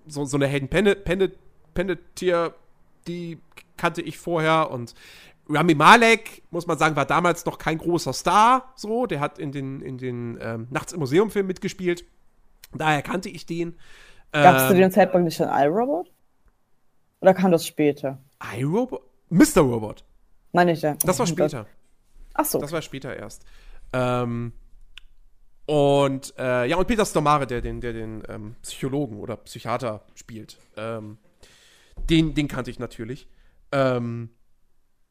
so, so eine Hayden Panettiere, die kannte ich vorher und Rami Malek, muss man sagen, war damals noch kein großer Star. So, der hat in den, in den ähm, Nachts im Museum-Film mitgespielt. Daher kannte ich den. Gab es zu Ähm, dem Zeitpunkt nicht schon iRobot? Oder kam das später? iRobot? Mr. Robot. Meine ich ja. Das war später. Ach so. Das war später erst. Ähm, und äh, ja, und Peter Stormare, der den, der den ähm, Psychologen oder Psychiater spielt, ähm, den, den kannte ich natürlich. Ähm,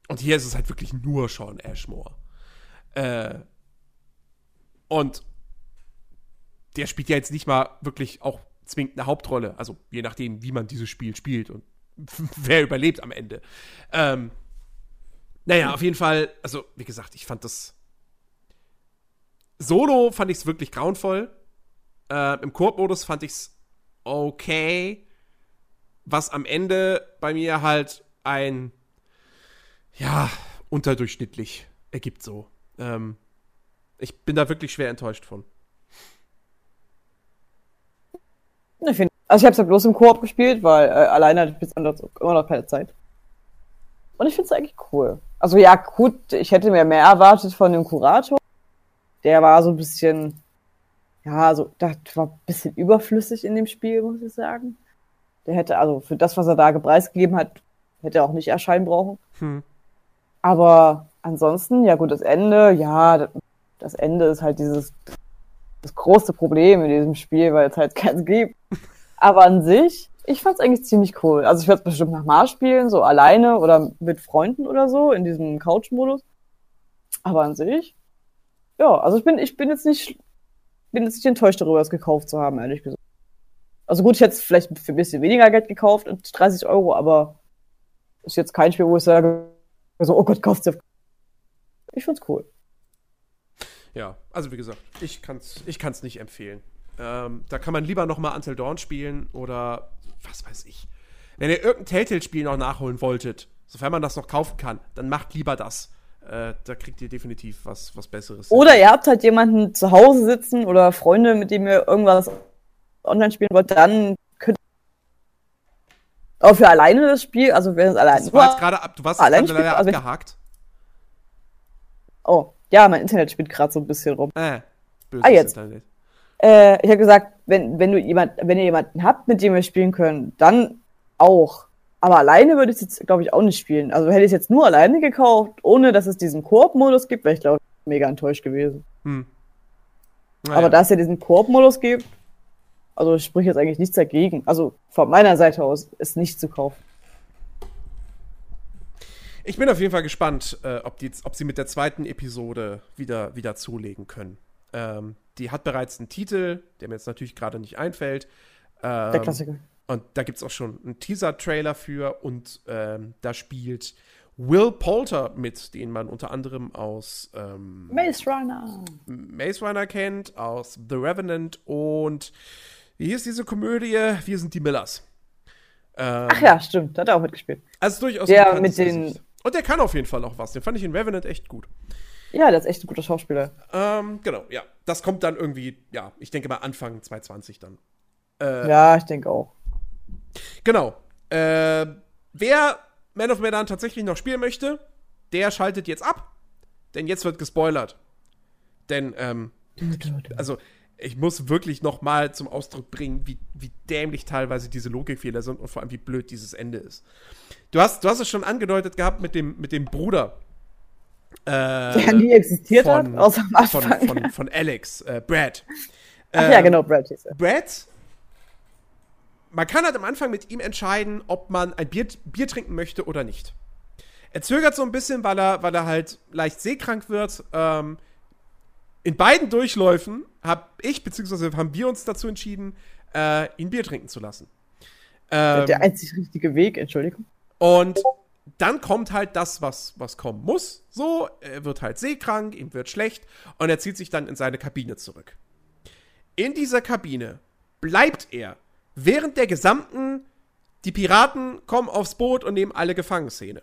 und hier ist es halt wirklich nur Sean Ashmore. Äh, und der spielt ja jetzt nicht mal wirklich auch zwingend eine Hauptrolle. Also je nachdem, wie man dieses Spiel spielt und wer überlebt am Ende. Ähm, naja, auf jeden Fall, also wie gesagt, ich fand das Solo fand ich es wirklich grauenvoll. Äh, Im Koop-Modus fand ich es okay. Was am Ende bei mir halt ein, ja, unterdurchschnittlich ergibt so. Ähm, ich bin da wirklich schwer enttäuscht von. Ich find, also ich habe es ja bloß im Koop gespielt, weil äh, alleine hatte ich bis immer noch keine Zeit. Und ich finde es eigentlich cool. Also ja, gut, ich hätte mir mehr erwartet von dem Kurator. Der war so ein bisschen, ja, so, das war ein bisschen überflüssig in dem Spiel, muss ich sagen. Der hätte, also für das, was er da preisgegeben hat, hätte er auch nicht erscheinen brauchen. Hm. Aber ansonsten, ja gut, das Ende, ja, das, Ende ist halt dieses das große Problem in diesem Spiel, weil es halt keins gibt. Aber an sich, ich fand's eigentlich ziemlich cool. Also ich werde es bestimmt nach Mars spielen, so alleine oder mit Freunden oder so, in diesem Couch-Modus. Aber an sich, ja, also ich bin, ich bin jetzt nicht, bin jetzt nicht enttäuscht darüber, es gekauft zu haben, ehrlich gesagt. Also gut, ich hätte es vielleicht für ein bisschen weniger Geld gekauft, 30 Euro, aber ist jetzt kein Spiel, wo ich sage, so, oh Gott, kauft's dir. Ich find's cool. Ja, also wie gesagt, ich kann es ich kann's nicht empfehlen. Ähm, da kann man lieber noch mal Until Dawn spielen oder was weiß ich. Wenn ihr irgendein Telltale-Spiel noch nachholen wolltet, sofern man das noch kaufen kann, dann macht lieber das. Äh, da kriegt ihr definitiv was, was Besseres. Oder ihr habt halt jemanden zu Hause sitzen oder Freunde, mit dem ihr irgendwas online spielen wollt, dann könnt ihr auch für alleine das Spiel, also wenn es alleine Das war jetzt gerade ab, du warst Allein gerade leider also abgehakt. Oh, ja, mein Internet spielt gerade so ein bisschen rum. Äh, Ah, jetzt. Internet. Äh, ich habe gesagt, wenn, wenn du jemand, wenn ihr jemanden habt, mit dem wir spielen können, dann auch. Aber alleine würde ich es jetzt, glaube ich, auch nicht spielen. Also hätte ich es jetzt nur alleine gekauft, ohne dass es diesen Koop-Modus gibt, wäre ich, glaube ich, mega enttäuscht gewesen. Hm. Aber da es ja diesen Koop-Modus gibt, also spricht jetzt eigentlich nichts dagegen. Also von meiner Seite aus, es nicht zu kaufen. Ich bin auf jeden Fall gespannt, äh, ob, die, ob sie mit der zweiten Episode wieder, wieder zulegen können. Ähm, die hat bereits einen Titel, der mir jetzt natürlich gerade nicht einfällt. Ähm, Der Klassiker. Und da gibt es auch schon einen Teaser-Trailer für und ähm, da spielt Will Poulter mit, den man unter anderem aus ähm, Maze Runner. Maze Runner kennt, aus The Revenant und wie hieß diese Komödie? Wir sind die Millers. Ähm, Ach ja, stimmt, da hat er auch mitgespielt. Also durchaus Der mit den-. Und der kann auf jeden Fall auch was. Den fand ich in Revenant echt gut. Ja, der ist echt ein guter Schauspieler. Ähm, genau, ja. Das kommt dann irgendwie, ja, ich denke mal Anfang 2020 dann. Äh, Ja, ich denke auch. Genau. Äh, wer Man of Medan tatsächlich noch spielen möchte, der schaltet jetzt ab. Denn jetzt wird gespoilert. Denn, ähm, also, ich muss wirklich noch mal zum Ausdruck bringen, wie, wie dämlich teilweise diese Logikfehler sind und vor allem, wie blöd dieses Ende ist. Du hast, du hast es schon angedeutet gehabt mit dem, mit dem Bruder. Äh, Der nie existiert von, hat, außer am von, Anfang. von, von Alex, äh, Brad. Ach ja, Ähm, genau, Brad hieß er. Brad, man kann halt am Anfang mit ihm entscheiden, ob man ein Bier, Bier trinken möchte oder nicht. Er zögert so ein bisschen, weil er, weil er halt leicht seekrank wird. Ähm, in beiden Durchläufen habe ich, beziehungsweise haben wir uns dazu entschieden, äh, ihn Bier trinken zu lassen. Ähm, Der einzig richtige Weg, Entschuldigung. und dann kommt halt das, was, was kommen muss. So, er wird halt seekrank, ihm wird schlecht und er zieht sich dann in seine Kabine zurück. In dieser Kabine bleibt er während der gesamten Die Piraten kommen aufs Boot und nehmen alle Gefangenszene.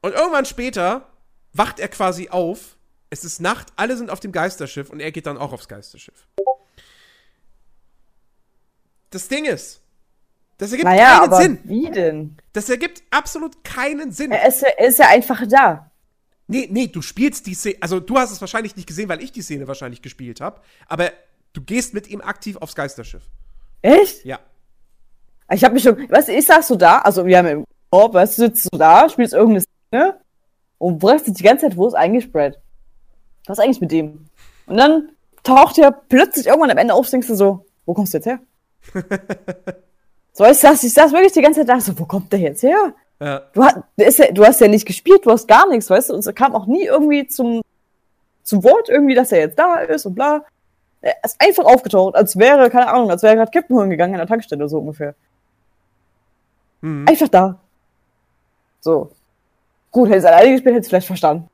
Und irgendwann später wacht er quasi auf. Es ist Nacht, alle sind auf dem Geisterschiff und er geht dann auch aufs Geisterschiff. Das Ding ist, Das ergibt Naja, keinen Sinn. wie denn? Das ergibt absolut keinen Sinn. Er ist, ja- er ist ja einfach da. Nee, nee, du spielst die Szene. Also, du hast es wahrscheinlich nicht gesehen, weil ich die Szene wahrscheinlich gespielt habe. Aber du gehst mit ihm aktiv aufs Geisterschiff. Echt? Ja. Ich habe mich schon, weißt du, ich saß so da, also wir haben im Korb, weißt du, sitzt so da, spielst irgendeine Szene und dich die ganze Zeit, wo ist eingesprayt? Was ist eigentlich mit dem? Und dann taucht er plötzlich irgendwann am Ende auf, denkst du so, wo kommst du jetzt her? so, ich saß, ich saß wirklich die ganze Zeit da, so, wo kommt der jetzt her? Ja. Du, hast, ja, du hast ja nicht gespielt, du hast gar nichts, weißt du, und es kam auch nie irgendwie zum, zum Wort irgendwie, dass er jetzt da ist und bla. Er ist einfach aufgetaucht, als wäre, keine Ahnung, als wäre er gerade Kippen holen gegangen an der Tankstelle, so ungefähr. Mhm. Einfach da. So. Gut, hätte es alleine gespielt, hätte es vielleicht verstanden.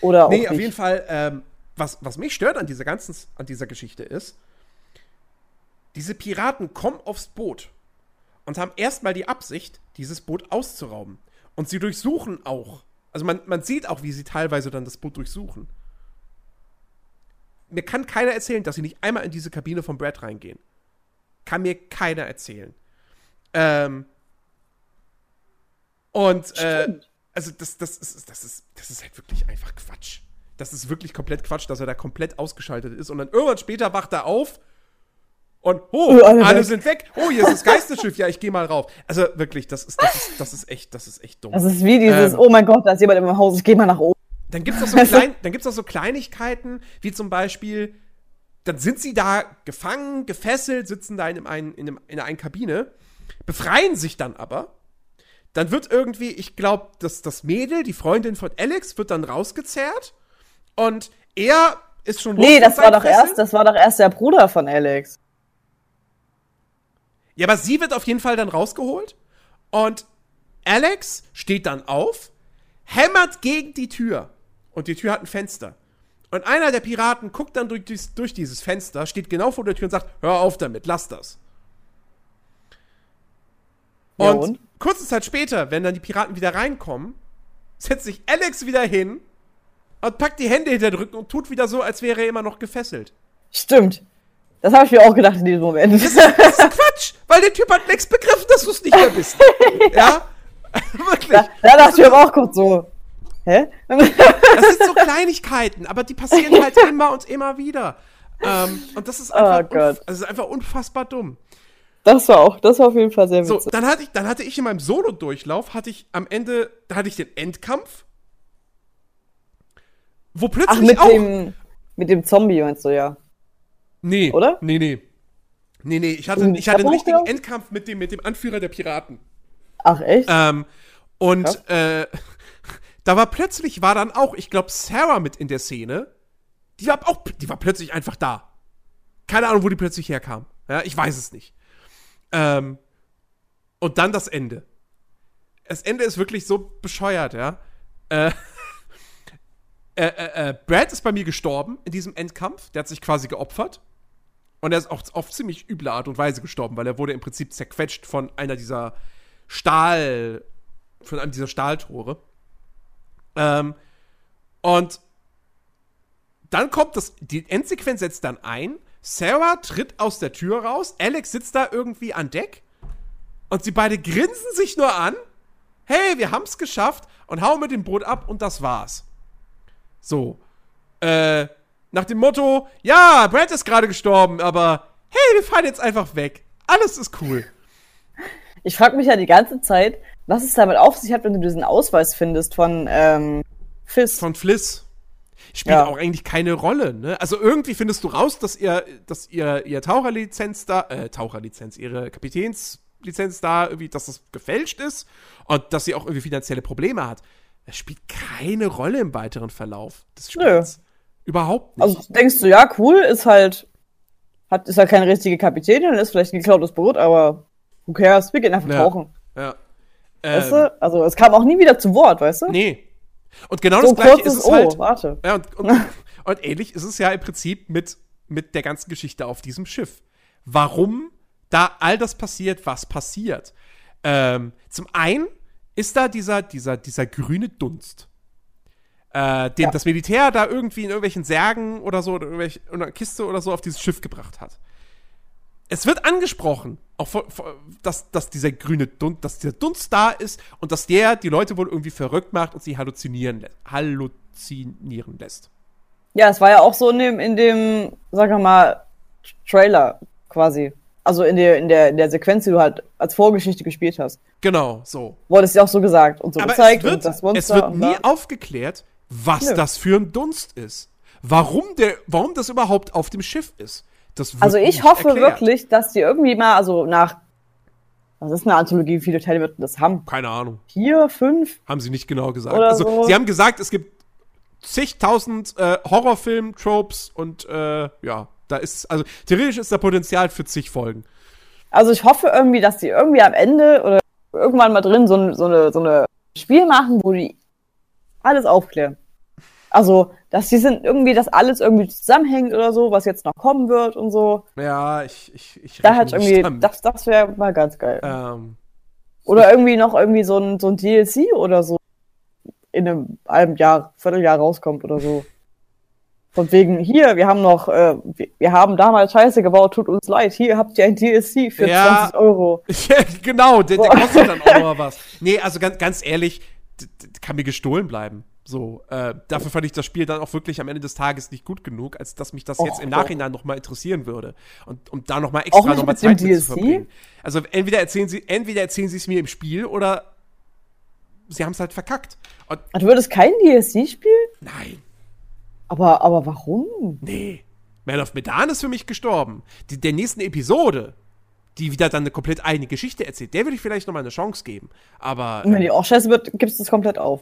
Oder auch Nee, auf jeden Fall, ähm, was, was mich stört an dieser ganzen, an dieser Geschichte ist, diese Piraten kommen aufs Boot und haben erstmal die Absicht, dieses Boot auszurauben. Und sie durchsuchen auch. Also man, man sieht auch, wie sie teilweise dann das Boot durchsuchen. Mir kann keiner erzählen, dass sie nicht einmal in diese Kabine von Brad reingehen. Kann mir keiner erzählen. Ähm, und äh, also das, das, ist, das, ist, das ist halt wirklich einfach Quatsch. Das ist wirklich komplett Quatsch, dass er da komplett ausgeschaltet ist. Und dann irgendwann später wacht er auf und, oh, Oh, alle, alle sind weg. Oh, hier ist das Geisterschiff. Ja, ich gehe mal rauf. Also wirklich, das ist, das ist, das ist echt, das ist echt dumm. Das ist wie dieses, Ähm. oh mein Gott, da ist jemand meinem Haus, ich geh mal nach oben. Dann gibt es auch, so Also- klein, dann gibt's auch so Kleinigkeiten, wie zum Beispiel, dann sind sie da gefangen, gefesselt, sitzen da in, einem, einen- in, einem, in einer Kabine, befreien sich dann aber. Dann wird irgendwie, ich glaube, das, das Mädel, die Freundin von Alex, wird dann rausgezerrt. Und er ist schon Nee, das war doch Fesseln. erst, das war doch erst der Bruder von Alex. Ja, aber sie wird auf jeden Fall dann rausgeholt. Und Alex steht dann auf, hämmert gegen die Tür. Und die Tür hat ein Fenster. Und einer der Piraten guckt dann durch, dies- durch dieses Fenster, steht genau vor der Tür und sagt: Hör auf damit, lass das. Ja, Und, und? kurze Zeit später, wenn dann die Piraten wieder reinkommen, setzt sich Alex wieder hin und packt die Hände hinter den Rücken und tut wieder so, als wäre er immer noch gefesselt. Stimmt. Das habe ich mir auch gedacht in diesem Moment. Das ist Quatsch, weil der Typ hat längst begriffen, dass du es nicht mehr bist. ja? Wirklich. da, da dachte ich mir auch kurz so. Hä? Das sind so Kleinigkeiten, aber die passieren halt immer und immer wieder. Ähm, und das ist einfach, Oh Gott. das ist einfach unfassbar dumm. Das war auch, das war auf jeden Fall sehr So, witzig. dann hatte ich, dann hatte ich in meinem Solo-Durchlauf, hatte ich am Ende, da hatte ich den Endkampf, wo Ach, plötzlich mit auch. dem, mit dem Zombie meinst du ja. nee, oder? Nee, nee. Nee, nee, ich hatte, ich hatte einen richtigen? Endkampf mit dem, mit dem Anführer der Piraten. Ach, echt? Ähm, und Krass. äh, da war plötzlich, war dann auch, ich glaube, Sarah mit in der Szene. Die war auch, die war plötzlich einfach da. Keine Ahnung, wo die plötzlich herkam. Ja, ich weiß es nicht. Ähm, und dann das Ende. Das Ende ist wirklich so bescheuert, ja. Äh, äh, äh, äh, Brad ist bei mir gestorben in diesem Endkampf. Der hat sich quasi geopfert. Und er ist auch auf ziemlich üble Art und Weise gestorben, weil er wurde im Prinzip zerquetscht von einer dieser Stahl, von einem dieser Stahltore. Ähm, und dann kommt das, die Endsequenz setzt dann ein. Sarah tritt aus der Tür raus. Alex sitzt da irgendwie an Deck. Und sie beide grinsen sich nur an. Hey, wir haben's geschafft. Und hauen mit dem Boot ab und das war's. So. Äh, nach dem Motto, ja, Brad ist gerade gestorben, aber hey, wir fahren jetzt einfach weg. Alles ist cool. Ich frage mich ja die ganze Zeit, was es damit auf sich hat, wenn du diesen Ausweis findest von ähm, Fizz. Von Fliss. Spielt Ja. auch eigentlich keine Rolle, ne? Also irgendwie findest du raus, dass ihr, dass ihr, ihr Taucherlizenz da, äh, Taucherlizenz, ihre Kapitänslizenz da irgendwie, dass das gefälscht ist und dass sie auch irgendwie finanzielle Probleme hat. Das spielt keine Rolle im weiteren Verlauf des Spiels. Überhaupt nicht. Also denkst du, ja, cool, ist halt, hat, ist halt keine richtige Kapitänin, ist vielleicht ein geklautes Boot, aber who cares, wir gehen einfach Ja. tauchen. ja. Weißt Ähm, du? Also es kam auch nie wieder zu Wort, weißt du? Nee. Und genau so das gleiche ist es Oh, halt. warte. Ja, und, und, und ähnlich ist es ja im Prinzip mit, mit der ganzen Geschichte auf diesem Schiff. Warum da all das passiert, was passiert? Ähm, zum einen ist da dieser, dieser, dieser grüne Dunst, äh, den Ja. das Militär da irgendwie in irgendwelchen Särgen oder so, oder irgendwelche, in einer Kiste oder so auf dieses Schiff gebracht hat. Es wird angesprochen, auch vor, vor, dass, dass dieser grüne Dunst, dass dieser Dunst da ist und dass der die Leute wohl irgendwie verrückt macht und sie halluzinieren, lä- halluzinieren lässt. Ja, es war ja auch so in dem, in dem, sag ich mal, Trailer quasi. Also in der, in der, in der Sequenz, die du halt als Vorgeschichte gespielt hast. Genau, so. Wurde es ja auch so gesagt und so Aber gezeigt es und das wird, Monster. es wird nie aufgeklärt, was Nö. das für ein Dunst ist. Warum, der, warum das überhaupt auf dem Schiff ist. Also ich hoffe erklärt. wirklich, dass die irgendwie mal, also nach, was ist eine Anthologie, wie viele Teile wird das haben? Keine Ahnung. Vier, fünf? Haben sie nicht genau gesagt. Also, so. sie haben gesagt, es gibt zigtausend äh, Horrorfilm-Tropes und äh, ja, da ist, also theoretisch ist da Potenzial für zig Folgen. Also ich hoffe irgendwie, dass die irgendwie am Ende oder irgendwann mal drin so, so, eine, so eine Spiel machen, wo die alles aufklären. Also, dass die sind irgendwie, dass alles irgendwie zusammenhängt oder so, was jetzt noch kommen wird und so. Ja, ich, ich, ich Da hat irgendwie, damit. das, das wäre mal ganz geil. ähm, Oder irgendwie noch irgendwie so ein, so ein DLC oder so in einem halben Jahr, Vierteljahr rauskommt oder so. Von wegen, hier, wir haben noch, äh, wir, wir haben damals Scheiße gebaut, tut uns leid, hier habt ihr ein DLC für Ja. 20 Euro. Ja, genau, der, der kostet dann auch noch was. Nee, also ganz, ganz ehrlich, kann mir gestohlen bleiben. So, äh, dafür fand ich das Spiel dann auch wirklich am Ende des Tages nicht gut genug, als dass mich das Och, jetzt im. Nachhinein noch mal interessieren würde. Und um da noch mal Auch extra nicht noch mal mit dem Zeit mit zu verbringen. Also entweder erzählen sie, entweder erzählen sie es mir im Spiel oder sie haben es halt verkackt. Und Du würdest kein DLC spielen? nein, Aber, aber warum? nee. Man of Medan ist für mich gestorben. Die, der nächsten Episode, die wieder dann eine komplett eigene Geschichte erzählt, der würde ich vielleicht noch mal eine Chance geben. Aber wenn die auch scheiße wird, gibst du es komplett auf.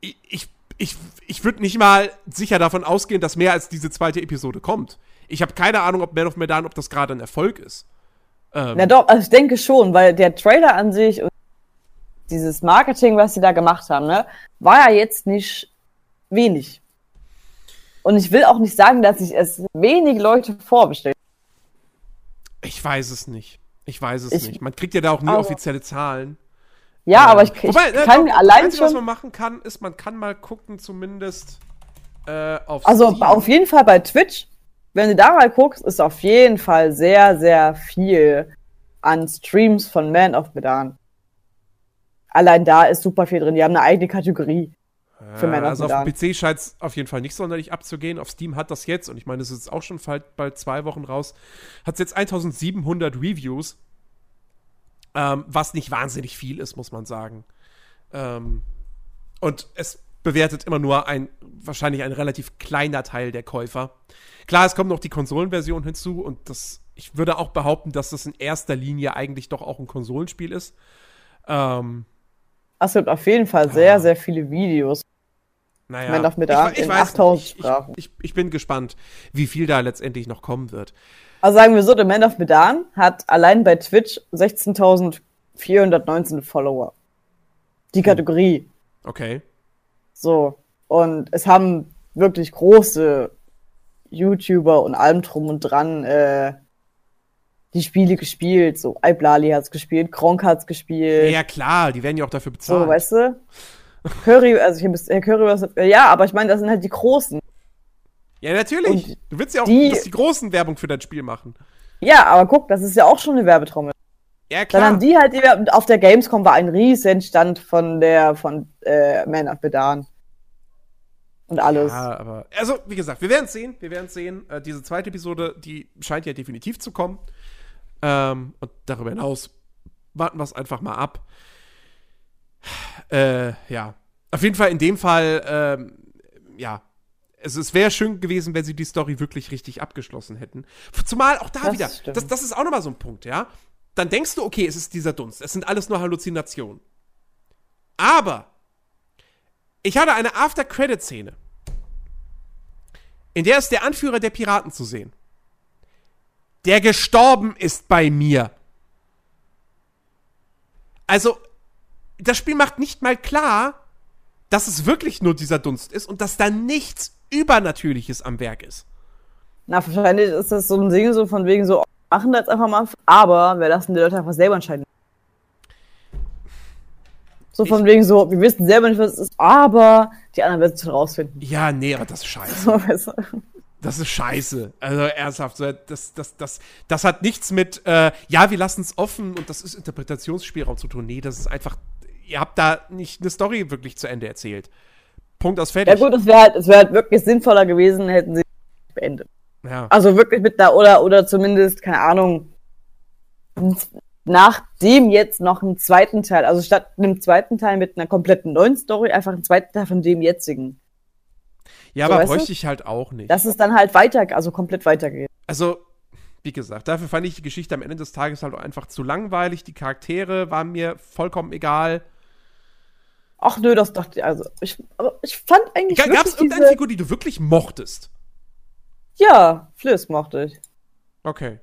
Ich, ich, ich, ich würde nicht mal sicher davon ausgehen, dass mehr als diese zweite Episode kommt. Ich habe keine Ahnung, ob Man of Medan, ob das gerade ein Erfolg ist. Ähm, Na doch, also ich denke schon, weil der Trailer an sich und dieses Marketing, was sie da gemacht haben, ne, war ja jetzt nicht wenig. Und ich will auch nicht sagen, dass sich es wenig Leute vorbestellen. ich weiß es nicht. Ich weiß es Ich- nicht. Man kriegt ja da auch nie aber- offizielle Zahlen. Ja, Ähm, aber ich, ich Wobei, ne, kann doch, allein Einzige, was schon. man machen kann, ist, man kann mal gucken, zumindest äh, auf Also Steam. auf jeden Fall bei Twitch, wenn du da mal guckst, ist auf jeden Fall sehr, sehr viel an Streams von Man of Medan. Allein da ist super viel drin. Die haben eine eigene Kategorie. für Man of also auf Medan. dem PC scheint es auf jeden Fall nicht sonderlich abzugehen. Auf Steam hat das jetzt, und ich meine, es ist jetzt auch schon bald, bald zwei Wochen raus, hat es jetzt 1700 Reviews. Ähm, was nicht wahnsinnig viel ist, muss man sagen. Ähm, und es bewertet immer nur ein, wahrscheinlich ein relativ kleiner Teil der Käufer. Klar, es kommt noch die Konsolenversion hinzu und das, ich würde auch behaupten, dass das in erster Linie eigentlich doch auch ein Konsolenspiel ist. Ähm, Es gibt auf jeden Fall sehr, sehr viele Videos. Naja, Man darf mit da in 8000 nicht. Sprachen. Ich, ich, ich bin gespannt, wie viel da letztendlich noch kommen wird. Also sagen wir so, der Man of Medan hat allein bei Twitch 16.419 Follower. Die Kategorie. Okay. So. Und es haben wirklich große YouTuber und allem drum und dran äh, die Spiele gespielt. So, Iblali hat's gespielt, Kronk hat's Ja, gespielt. ja, klar, die werden ja auch dafür bezahlt. so, weißt du? Curry, also ich hab, Herr Curry, was, ja, aber ich meine, das sind halt die Großen. Ja, natürlich. Und Du willst ja auch, die- dass die Großen Werbung für dein Spiel machen. Ja, aber guck, das ist ja auch schon eine Werbetrommel. Ja, Dann klar. haben die halt, die auf der Gamescom war ein riesen Stand von der, von äh, Man of Medan. Und alles. Ja, aber, also, wie gesagt, wir werden es sehen. Wir werden es sehen. Äh, diese zweite Episode, die scheint ja definitiv zu kommen. Ähm, und darüber hinaus warten wir es einfach mal ab. Äh, ja. Auf jeden Fall in dem Fall, ähm, ja. Es, es wäre schön gewesen, wenn sie die Story wirklich richtig abgeschlossen hätten. Zumal auch da Das wieder, stimmt. das, das ist auch nochmal so ein Punkt, ja. Dann denkst du, okay, es ist dieser Dunst. Es sind alles nur Halluzinationen. Aber ich hatte eine After-Credit-Szene, in der ist der Anführer der Piraten zu sehen, der gestorben ist bei mir. Also, das Spiel macht nicht mal klar, dass es wirklich nur dieser Dunst ist und dass da nichts Übernatürliches am Werk ist. Na, wahrscheinlich ist das so ein Ding so von wegen so, machen das einfach mal, aber wir lassen die Leute einfach selber entscheiden. So von wegen so, wir wissen selber nicht, was es ist, aber die anderen werden es schon rausfinden. Ja, nee, aber das ist scheiße. Das ist scheiße. Also ernsthaft, das, das, das, das hat nichts mit, äh, ja, wir lassen es offen und das ist Interpretationsspielraum zu tun. Nee, das ist einfach, ihr habt da nicht eine Story wirklich zu Ende erzählt. Punkt aus fertig. Ja gut, es wäre halt, es wär halt wirklich sinnvoller gewesen, hätten sie beendet. Ja. Also wirklich mit einer, oder, oder zumindest, keine Ahnung, nach dem jetzt noch einen zweiten Teil, also statt einem zweiten Teil mit einer kompletten neuen Story, einfach einen zweiten Teil von dem jetzigen. Ja, So, aber weißt du? bräuchte ich halt auch nicht. Dass es dann halt weiter, also komplett weitergeht. Also, wie gesagt, dafür fand ich die Geschichte am Ende des Tages halt einfach zu langweilig. Die Charaktere waren mir vollkommen egal. Ach nö, das dachte ich, also, ich, aber ich fand eigentlich Gab es irgendeine diese, Figur, die du wirklich mochtest? ja, Fliss mochte ich. Okay.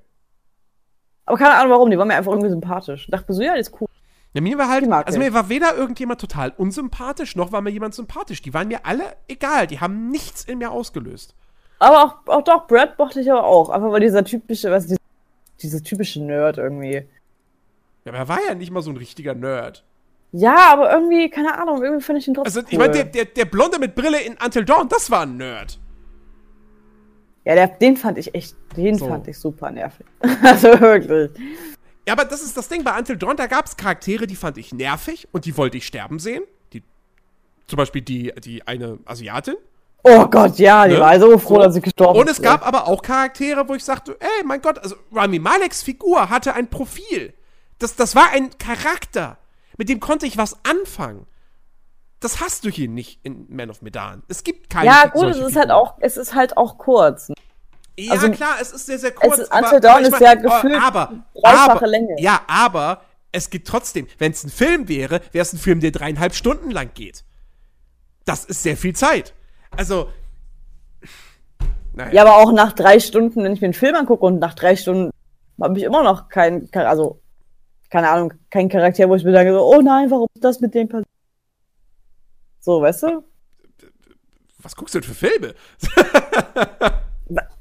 Aber keine Ahnung warum, die war mir einfach irgendwie sympathisch. Ich dachte so, ja, die ist cool. Ja, mir war halt, also mir war weder irgendjemand total unsympathisch, noch war mir jemand sympathisch. Die waren mir alle egal. Die haben nichts in mir ausgelöst. Aber auch, auch doch, Brad mochte ich aber auch. Einfach weil dieser typische, was, dieser, dieser typische Nerd irgendwie. Ja, aber er war ja nicht mal so ein richtiger Nerd. Ja, aber irgendwie, keine Ahnung, irgendwie fand ich ihn trotzdem Also, ich cool. meine, der, der, der Blonde mit Brille in Until Dawn, das war ein Nerd. Ja, der, den fand ich echt, den So. fand ich super nervig. also wirklich. Ja, aber das ist das Ding. Bei Until Dawn, da gab es Charaktere, die fand ich nervig und die wollte ich sterben sehen. Die, zum Beispiel die, die eine Asiatin. Oh Gott, ja, die Ne? war so froh, So. dass sie gestorben Und es ist. gab aber auch Charaktere, wo ich sagte, ey, mein Gott, also Rami Maleks Figur hatte ein Profil. Das, das war ein Charakter. Mit dem konnte ich was anfangen. Das hast du hier nicht in Man of Medan. Es gibt keine Ja, gut, es ist halt auch, es ist halt auch kurz. Ja, also, klar, es ist sehr, sehr kurz. Until Dawn ich ist ja äh, gefühlt aber, dreifache aber, Länge. Ja, aber es gibt trotzdem, wenn es ein Film wäre, wäre es ein Film, der dreieinhalb Stunden lang geht. Das ist sehr viel Zeit. Also, naja. Ja, aber auch nach drei Stunden, wenn ich mir einen Film angucke und nach drei Stunden habe ich immer noch kein, kein- also, keine Ahnung, kein Charakter, wo ich mir sage, so, oh nein, warum ist das mit dem passiert? So, weißt du? was guckst du denn für Filme?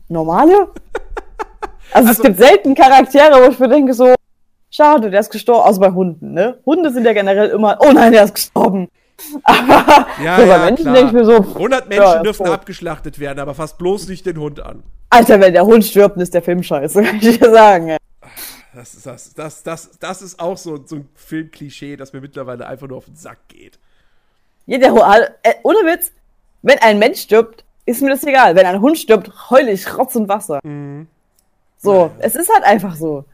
Normale? Also, es Also- gibt selten Charaktere, wo ich mir denke, so, schade, der ist gestorben. Also bei Hunden, ne? Hunde sind ja generell immer, oh nein, der ist gestorben. Aber Ja, so bei ja, Menschen denke ich mir so, 100 Menschen Ja, dürfen voll. abgeschlachtet werden, aber fast bloß nicht den Hund an. Alter, wenn der Hund stirbt, dann ist der Film scheiße, kann ich dir sagen. ey. Das ist, das, das, das, das ist auch so, so ein Filmklischee, das mir mittlerweile einfach nur auf den Sack geht. Ja, der Hund, äh, ohne Witz, wenn ein Mensch stirbt, ist mir das egal. Wenn ein Hund stirbt, heule ich Rotz und Wasser. So, es ist halt einfach so.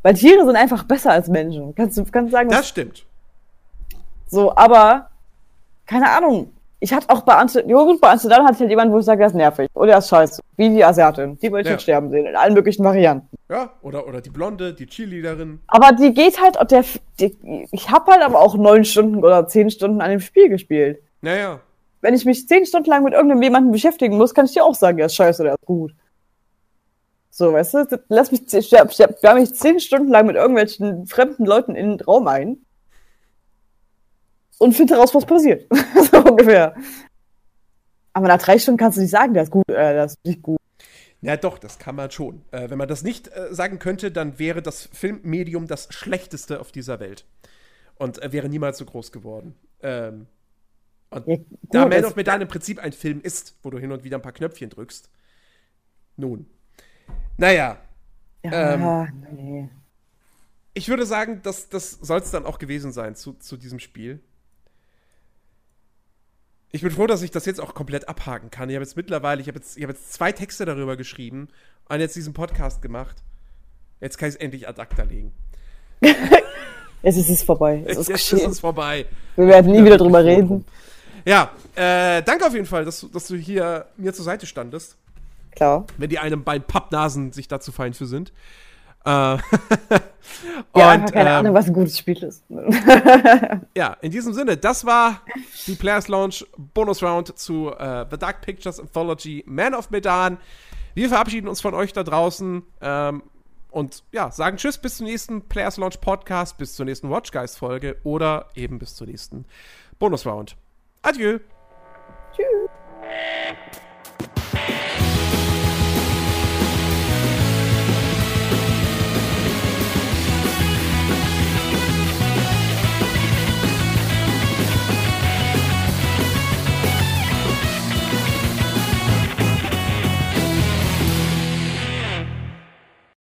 Weil Tiere sind einfach besser als Menschen. Kannst du kannst sagen, Das stimmt. So, aber, keine Ahnung. Ich hatte auch bei Amsterdam, ja gut, bei Amsterdam hatte ich halt jemanden, wo ich sage, der ist nervig. Oder der ist scheiße. Wie die Asiatin. Die wollte ich Ja. sterben sehen. In allen möglichen Varianten. Ja, oder, oder die Blonde, die Cheerleaderin. Aber die geht halt, der, die, ich habe halt aber auch neun Stunden oder zehn Stunden an dem Spiel gespielt. Naja. Wenn ich mich zehn Stunden lang mit irgendeinem jemanden beschäftigen muss, kann ich dir auch sagen, der ist scheiße, der ist gut. So, weißt du, lass mich, ich sperr, sperr, sperr mich zehn Stunden lang mit irgendwelchen fremden Leuten in den Raum ein und finde heraus, was passiert. so ungefähr. Aber nach drei Stunden kannst du nicht sagen, der ist gut, äh, der ist nicht gut. Ja, doch, das kann man schon. Äh, wenn man das nicht äh, sagen könnte, dann wäre das Filmmedium das schlechteste auf dieser Welt. Und äh, wäre niemals so groß geworden. Ähm, und Ja, da gut, Man es- of Medan im Prinzip ein Film ist, wo du hin und wieder ein paar Knöpfchen drückst. Nun. Naja, Ja, nee. ich würde sagen, das, das soll es dann auch gewesen sein zu, zu diesem Spiel. Ich bin froh, dass ich das jetzt auch komplett abhaken kann. Ich habe jetzt mittlerweile, ich habe jetzt, ich habe jetzt zwei Texte darüber geschrieben und jetzt diesen Podcast gemacht. Jetzt kann ich es endlich ad acta legen. Jetzt ist es vorbei. Es ist jetzt ist es vorbei. Wir werden nie wieder drüber reden. Ja, äh, danke auf jeden Fall, dass, du- dass du hier mir zur Seite standest. Klar. Wenn die einem beiden Pappnasen sich dazu fein für sind. Äh, Ja, und, keine ähm, Ahnung, was ein gutes Spiel ist. Ja, in diesem Sinne, das war die Players Launch Bonus Round zu äh, The Dark Pictures Anthology Man of Medan. Wir verabschieden uns von euch da draußen ähm, und ja, sagen Tschüss bis zum nächsten Players Launch Podcast, bis zur nächsten Watch Guys Folge oder eben bis zur nächsten Bonus Round. Adieu. Tschüss.